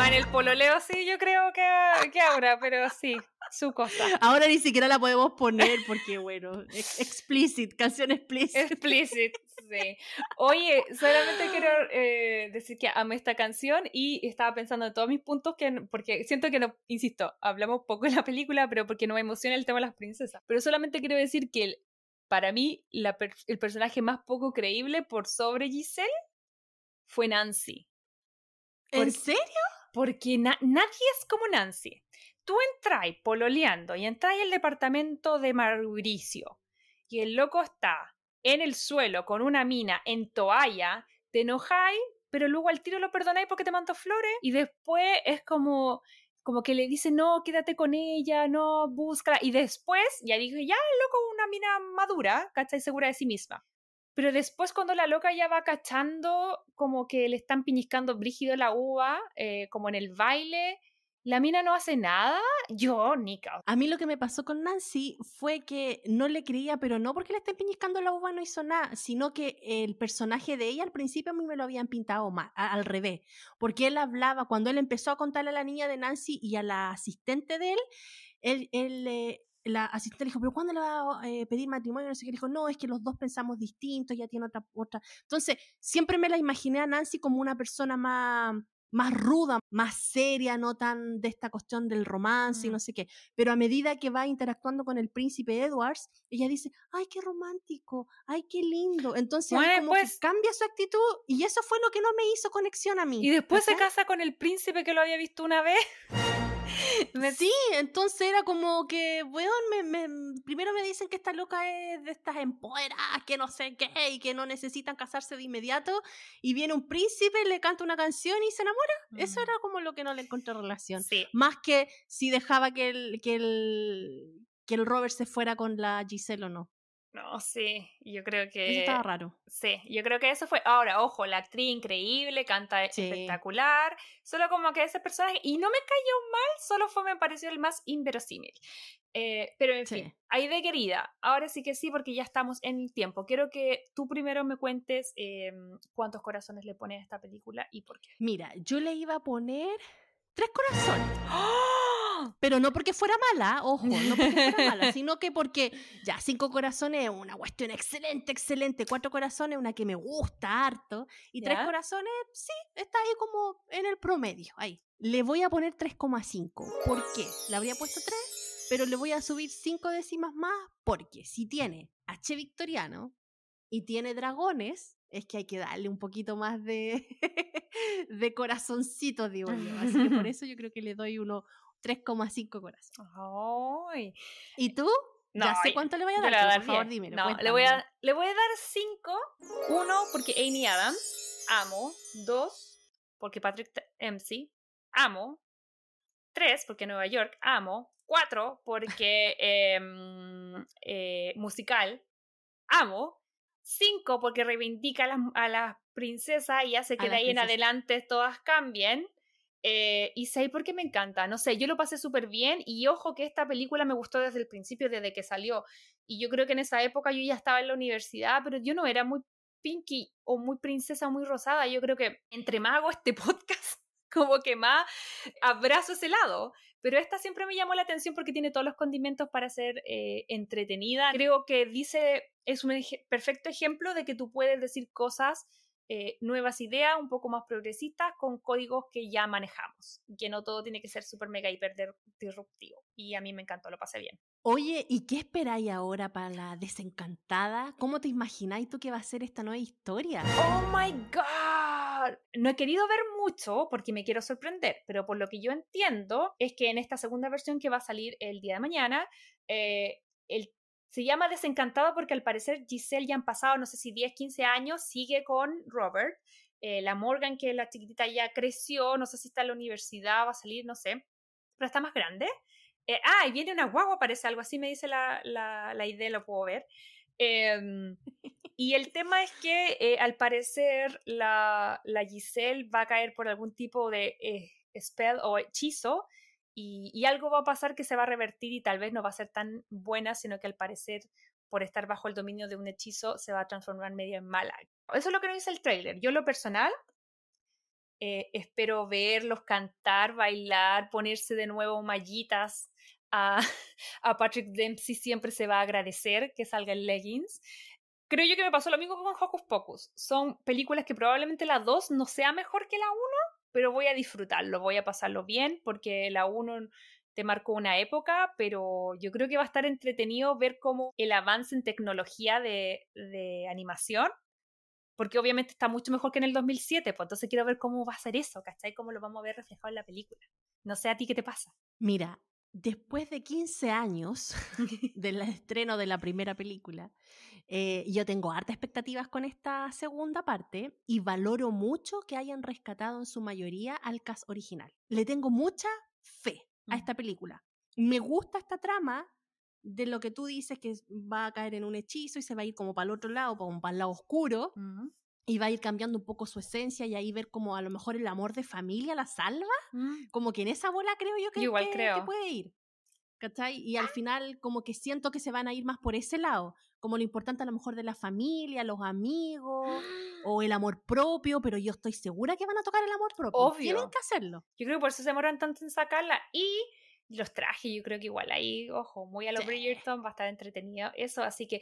Speaker 2: en el pololeo sí, yo creo que, que ahora, pero sí, su cosa.
Speaker 3: Ahora ni siquiera la podemos poner porque, bueno, explicit, canción explicit.
Speaker 2: Explicit, sí. Oye, solamente quiero eh, decir que amé esta canción y estaba pensando en todos mis puntos, que porque siento que, no, insisto, hablamos poco en la película, pero porque no me emociona el tema de las princesas. Pero solamente quiero decir que para mí el personaje más poco creíble por sobre Giselle fue Nancy.
Speaker 3: ¿En serio?
Speaker 2: Porque nadie es como Nancy. Tú entras pololeando y entras el departamento de Mauricio y el loco está en el suelo con una mina en toalla, te enojáis, pero luego al tiro lo perdonáis porque te mandó flores y después es como como que le dice, no, quédate con ella, no, búscala. Y después ya dije, ya, loco, una mina madura, ¿cachai? Segura de sí misma. Pero después cuando la loca ya va cachando como que le están piñiscando brígido la uva, eh, como en el baile, la mina no hace nada, yo, Nika.
Speaker 3: A mí lo que me pasó con Nancy fue que no le creía, pero no porque le estén piñiscando la uva no hizo nada, sino que el personaje de ella al principio a mí me lo habían pintado al revés, porque él hablaba, cuando él empezó a contarle a la niña de Nancy y a la asistente de él, él, él eh, la asistente le dijo, pero ¿cuándo le va a eh, pedir matrimonio? No sé qué. dijo, no, es que los dos pensamos distintos, ya tiene otra, otra. Entonces, siempre me la imaginé a Nancy como una persona más, más ruda, más seria, no tan de esta cuestión del romance y no sé qué. Pero a medida que va interactuando con el príncipe Edwards, ella dice, ay, qué romántico, ay, qué lindo. Entonces, pues cambia su actitud y eso fue lo que no me hizo conexión a mí.
Speaker 2: Y después se casa con el príncipe que lo había visto una vez.
Speaker 3: Sí, entonces era como que, weón, me, primero me dicen que esta loca es de estas empoderadas, que no sé qué, y que no necesitan casarse de inmediato, y viene un príncipe, le canta una canción y se enamora. Eso mm. era como lo que no le encontré relación. Más que si dejaba que el, que el, que el Robert se fuera con la Giselle o no.
Speaker 2: No, sí, yo creo que...
Speaker 3: Eso estaba raro.
Speaker 2: Sí, yo creo que eso fue... Ahora, ojo, la actriz increíble, canta espectacular, solo como que ese personaje... Y no me cayó mal, solo fue, me pareció el más inverosímil. Eh, pero en fin, ahí de querida, ahora sí que sí, porque ya estamos en el tiempo. Quiero que tú primero me cuentes em, cuántos corazones le pones a esta película y por qué.
Speaker 3: Mira, yo le iba a poner tres corazones.
Speaker 2: ¡Oh!
Speaker 3: Pero no porque fuera mala, ojo, no porque fuera mala, sino que porque ya cinco corazones es una cuestión excelente, excelente. Cuatro corazones, una que me gusta harto. Y tres corazones, sí, está ahí como en el promedio, ahí. Le voy a poner 3,5. ¿Por qué? Le habría puesto 3, pero le voy a subir 5 décimas más porque si tiene H victoriano y tiene dragones, es que hay que darle un poquito más de, de corazoncito, digo yo. Así que por eso yo creo que le doy uno 3,5 corazones. ¿Y tú? No, ya sé cuánto le voy a dar, por favor, dime.
Speaker 2: No, le voy, a, le voy a dar 5. Uno, porque Amy Adams, amo. Dos, porque Patrick MC, amo. Tres, porque Nueva York, amo. Cuatro, porque em, eh, musical, amo. Cinco, porque reivindica a las, princesas y hace que de ahí en adelante todas cambien. Eh, y seis, porque me encanta. No sé, yo lo pasé súper bien y ojo que esta película me gustó desde el principio, desde que salió. Y yo creo que en esa época yo ya estaba en la universidad, pero yo no era muy pinky o muy princesa muy rosada. Yo creo que entre más hago este podcast, como que más abrazo ese lado. Pero esta siempre me llamó la atención porque tiene todos los condimentos para ser eh, entretenida. Creo que dice, es un perfecto ejemplo de que tú puedes decir cosas, eh, nuevas ideas, un poco más progresistas, con códigos que ya manejamos. Que no todo tiene que ser súper mega hiper disruptivo. Y a mí me encantó, lo pasé bien.
Speaker 3: Oye, ¿y qué esperáis ahora para la desencantada? ¿Cómo te imagináis tú que va a ser esta nueva historia?
Speaker 2: ¡Oh my god! No he querido ver mucho porque me quiero sorprender, pero por lo que yo entiendo es que en esta segunda versión que va a salir el día de mañana, eh, se llama Desencantada porque al parecer Giselle ya han pasado, no sé si 10, 15 años, sigue con Robert. Eh, la Morgan, que la chiquitita ya creció, no sé si está en la universidad, va a salir, no sé, pero está más grande. Eh, ah, y viene una guagua, parece algo así, me dice la, la, idea, lo puedo ver. Em, y el tema es que eh, al parecer la, la, Giselle va a caer por algún tipo de spell o hechizo y, algo va a pasar que se va a revertir y tal vez no va a ser tan buena, sino que al parecer por estar bajo el dominio de un hechizo se va a transformar medio en mala. Eso es lo que nos dice el trailer. Yo lo personal espero verlos cantar, bailar, ponerse de nuevo mallitas a, Patrick Dempsey siempre se va a agradecer que salga en Leggings. Creo yo que me pasó lo mismo con Hocus Pocus. Son películas que probablemente la 2 no sea mejor que la 1, pero voy a disfrutarlo, voy a pasarlo bien, porque la 1 te marcó una época, pero yo creo que va a estar entretenido ver cómo el avance en tecnología de, de animación, porque obviamente está mucho mejor que en el 2007, pues entonces quiero ver cómo va a ser eso, ¿cachai? Cómo lo vamos a ver reflejado en la película. No sé a ti qué te pasa.
Speaker 3: Mira, después de 15 años del estreno de la primera película, eh, yo tengo hartas expectativas con esta segunda parte y valoro mucho que hayan rescatado en su mayoría al cast original. Le tengo mucha fe a esta película. Me gusta esta trama de lo que tú dices que va a caer en un hechizo y se va a ir como para el otro lado, como para el lado oscuro. Y va a ir cambiando un poco su esencia y ahí ver como a lo mejor el amor de familia la salva. Mm. Como que en esa bola creo yo que, Igual creo. que puede ir. ¿Cachai? Y al final como que siento que se van a ir más por ese lado, como lo importante a lo mejor de la familia, los amigos o el amor propio, pero yo estoy segura que van a tocar el amor propio. Obvio. Tienen que hacerlo.
Speaker 2: Yo creo que por eso se demoran tanto en sacarla y los trajes, yo creo que igual ahí, ojo, muy a lo Bridgerton, va a estar entretenido eso, así que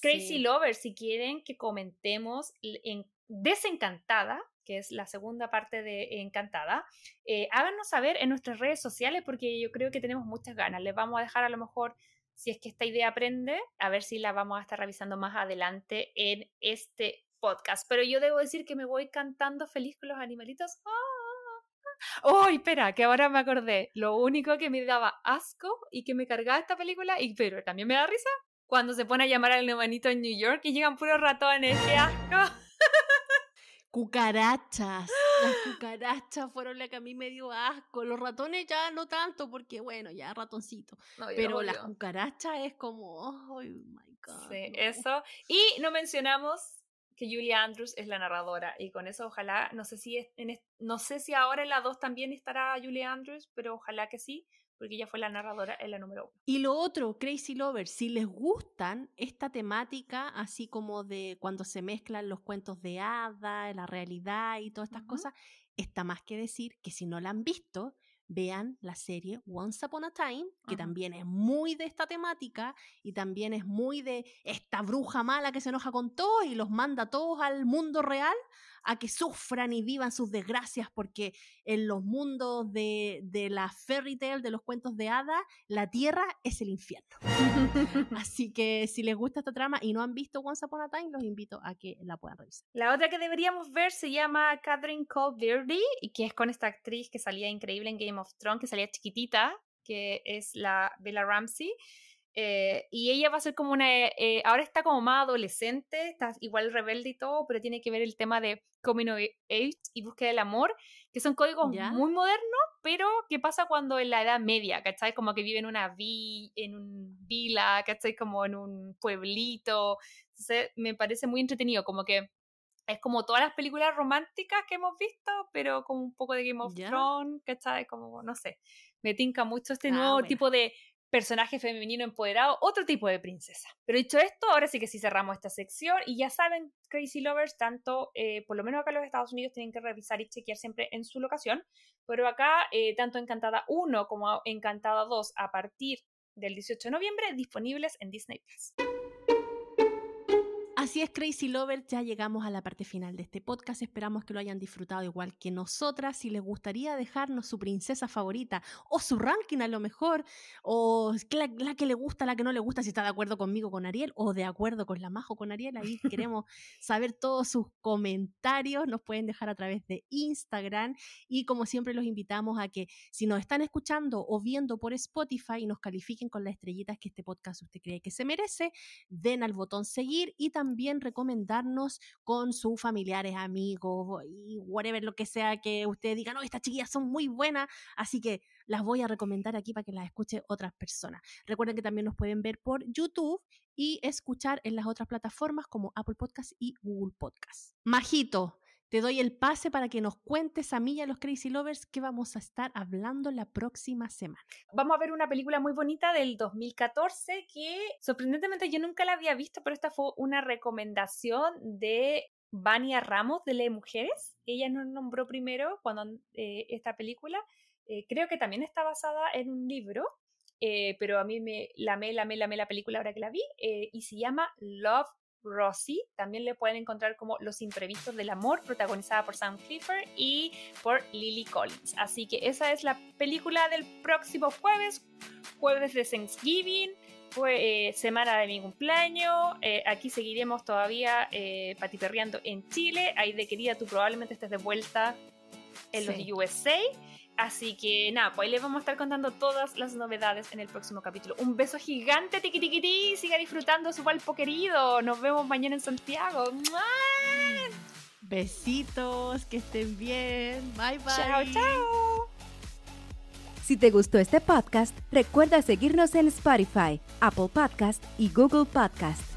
Speaker 2: Crazy Lovers, si quieren que comentemos en Desencantada, que es la segunda parte de Encantada, eh, háganos saber en nuestras redes sociales porque yo creo que tenemos muchas ganas. Les vamos a dejar a lo mejor, si es que esta idea aprende, a ver si la vamos a estar revisando más adelante en este podcast. Pero yo debo decir que me voy cantando feliz con los animalitos. ¡Oh! espera! Que ahora me acordé. Lo único que me daba asco y que me cargaba esta película, y pero también me da risa, cuando se pone a llamar al hermanito en New York y llegan puros ratones. ¡Qué asco!
Speaker 3: Cucarachas. Las cucarachas fueron las que a mí me dio asco. Los ratones ya no tanto, porque bueno, ya ratoncito. Pero las cucarachas es como, oh my God.
Speaker 2: Sí, eso. Y no mencionamos que Julie Andrews es la narradora. Y con eso, ojalá, no sé si, en, no sé si ahora en la 2 también estará Julie Andrews, pero ojalá que sí porque ella fue la narradora en la número uno.
Speaker 3: Y lo otro, Crazy Lovers, si les gustan esta temática, así como de cuando se mezclan los cuentos de hada, la realidad y todas estas cosas, está más que decir que si no la han visto, vean la serie Once Upon a Time, que también es muy de esta temática y también es muy de esta bruja mala que se enoja con todo y los manda a todos al mundo real a que sufran y vivan sus desgracias, porque en los mundos de, de la fairy tale, de los cuentos de hadas, la tierra es el infierno. Así que si les gusta esta trama y no han visto Once Upon a Time, los invito a que la puedan revisar.
Speaker 2: La otra que deberíamos ver se llama Catherine Cole y que es con esta actriz que salía increíble en Game of Thrones, que salía chiquitita, que es la Bella Ramsey. Eh, y ella va a ser como una, eh, ahora está como más adolescente, está igual rebelde y todo, pero tiene que ver el tema de coming of age y búsqueda del amor, que son códigos muy modernos, pero ¿qué pasa cuando en la edad media, ¿cachai? Como que vive en una vi, en un vila, ¿cachai? Como en un pueblito. Entonces me parece muy entretenido, como que es como todas las películas románticas que hemos visto, pero con un poco de Game of Thrones, ¿cachai? Como, no sé, me tinca mucho este ah, nuevo tipo de personaje femenino empoderado, otro tipo de princesa. Pero dicho esto, ahora sí que sí cerramos esta sección y ya saben, Crazy Lovers, tanto, eh, por lo menos acá en los Estados Unidos, tienen que revisar y chequear siempre en su locación, pero acá, eh, tanto Encantada 1 como Encantada 2, a partir del 18 de noviembre, disponibles en Disney Plus.
Speaker 3: Así es, Crazy Lover, ya llegamos a la parte final de este podcast. Esperamos que lo hayan disfrutado igual que nosotras. Si les gustaría dejarnos su princesa favorita o su ranking a lo mejor, o la, que le gusta, la que no le gusta, si está de acuerdo conmigo con Ariel o de acuerdo con la Majo con Ariel, ahí queremos saber todos sus comentarios. Nos pueden dejar a través de Instagram y como siempre los invitamos a que si nos están escuchando o viendo por Spotify, nos califiquen con las estrellitas que este podcast usted cree que se merece, den al botón seguir y también también recomendarnos con sus familiares, amigos y whatever lo que sea que ustedes digan, no, estas chiquillas son muy buenas, así que las voy a recomendar aquí para que las escuchen otras personas. Recuerden que también nos pueden ver por YouTube y escuchar en las otras plataformas como Apple Podcast y Google Podcast. Majito, te doy el pase para que nos cuentes a mí y a los Crazy Lovers qué vamos a estar hablando la próxima semana.
Speaker 2: Vamos a ver una película muy bonita del 2014 que sorprendentemente yo nunca la había visto, pero esta fue una recomendación de Vania Ramos de Le Mujeres. Ella nos nombró primero cuando eh, esta película. Eh, creo que también está basada en un libro, eh, pero a mí me la me la me la película ahora que la vi y se llama Love Rosie. También le pueden encontrar como Los Imprevistos del Amor, protagonizada por Sam Clifford y por Lily Collins. Así que esa es la película del próximo jueves, jueves de Thanksgiving. Fue eh, semana de mi cumpleaños. Eh, aquí seguiremos todavía eh, patiperreando en Chile. Ahí de querida, tú probablemente estés de vuelta en los USA. Así que nada, pues ahí les vamos a estar contando todas las novedades en el próximo capítulo. Un beso gigante, tiqui tiqui Siga disfrutando su palpo querido. Nos vemos mañana en Santiago.
Speaker 3: Besitos, que estén bien. Bye bye.
Speaker 2: Chao, chao.
Speaker 1: Si te gustó este podcast, recuerda seguirnos en Spotify, Apple Podcast y Google Podcast.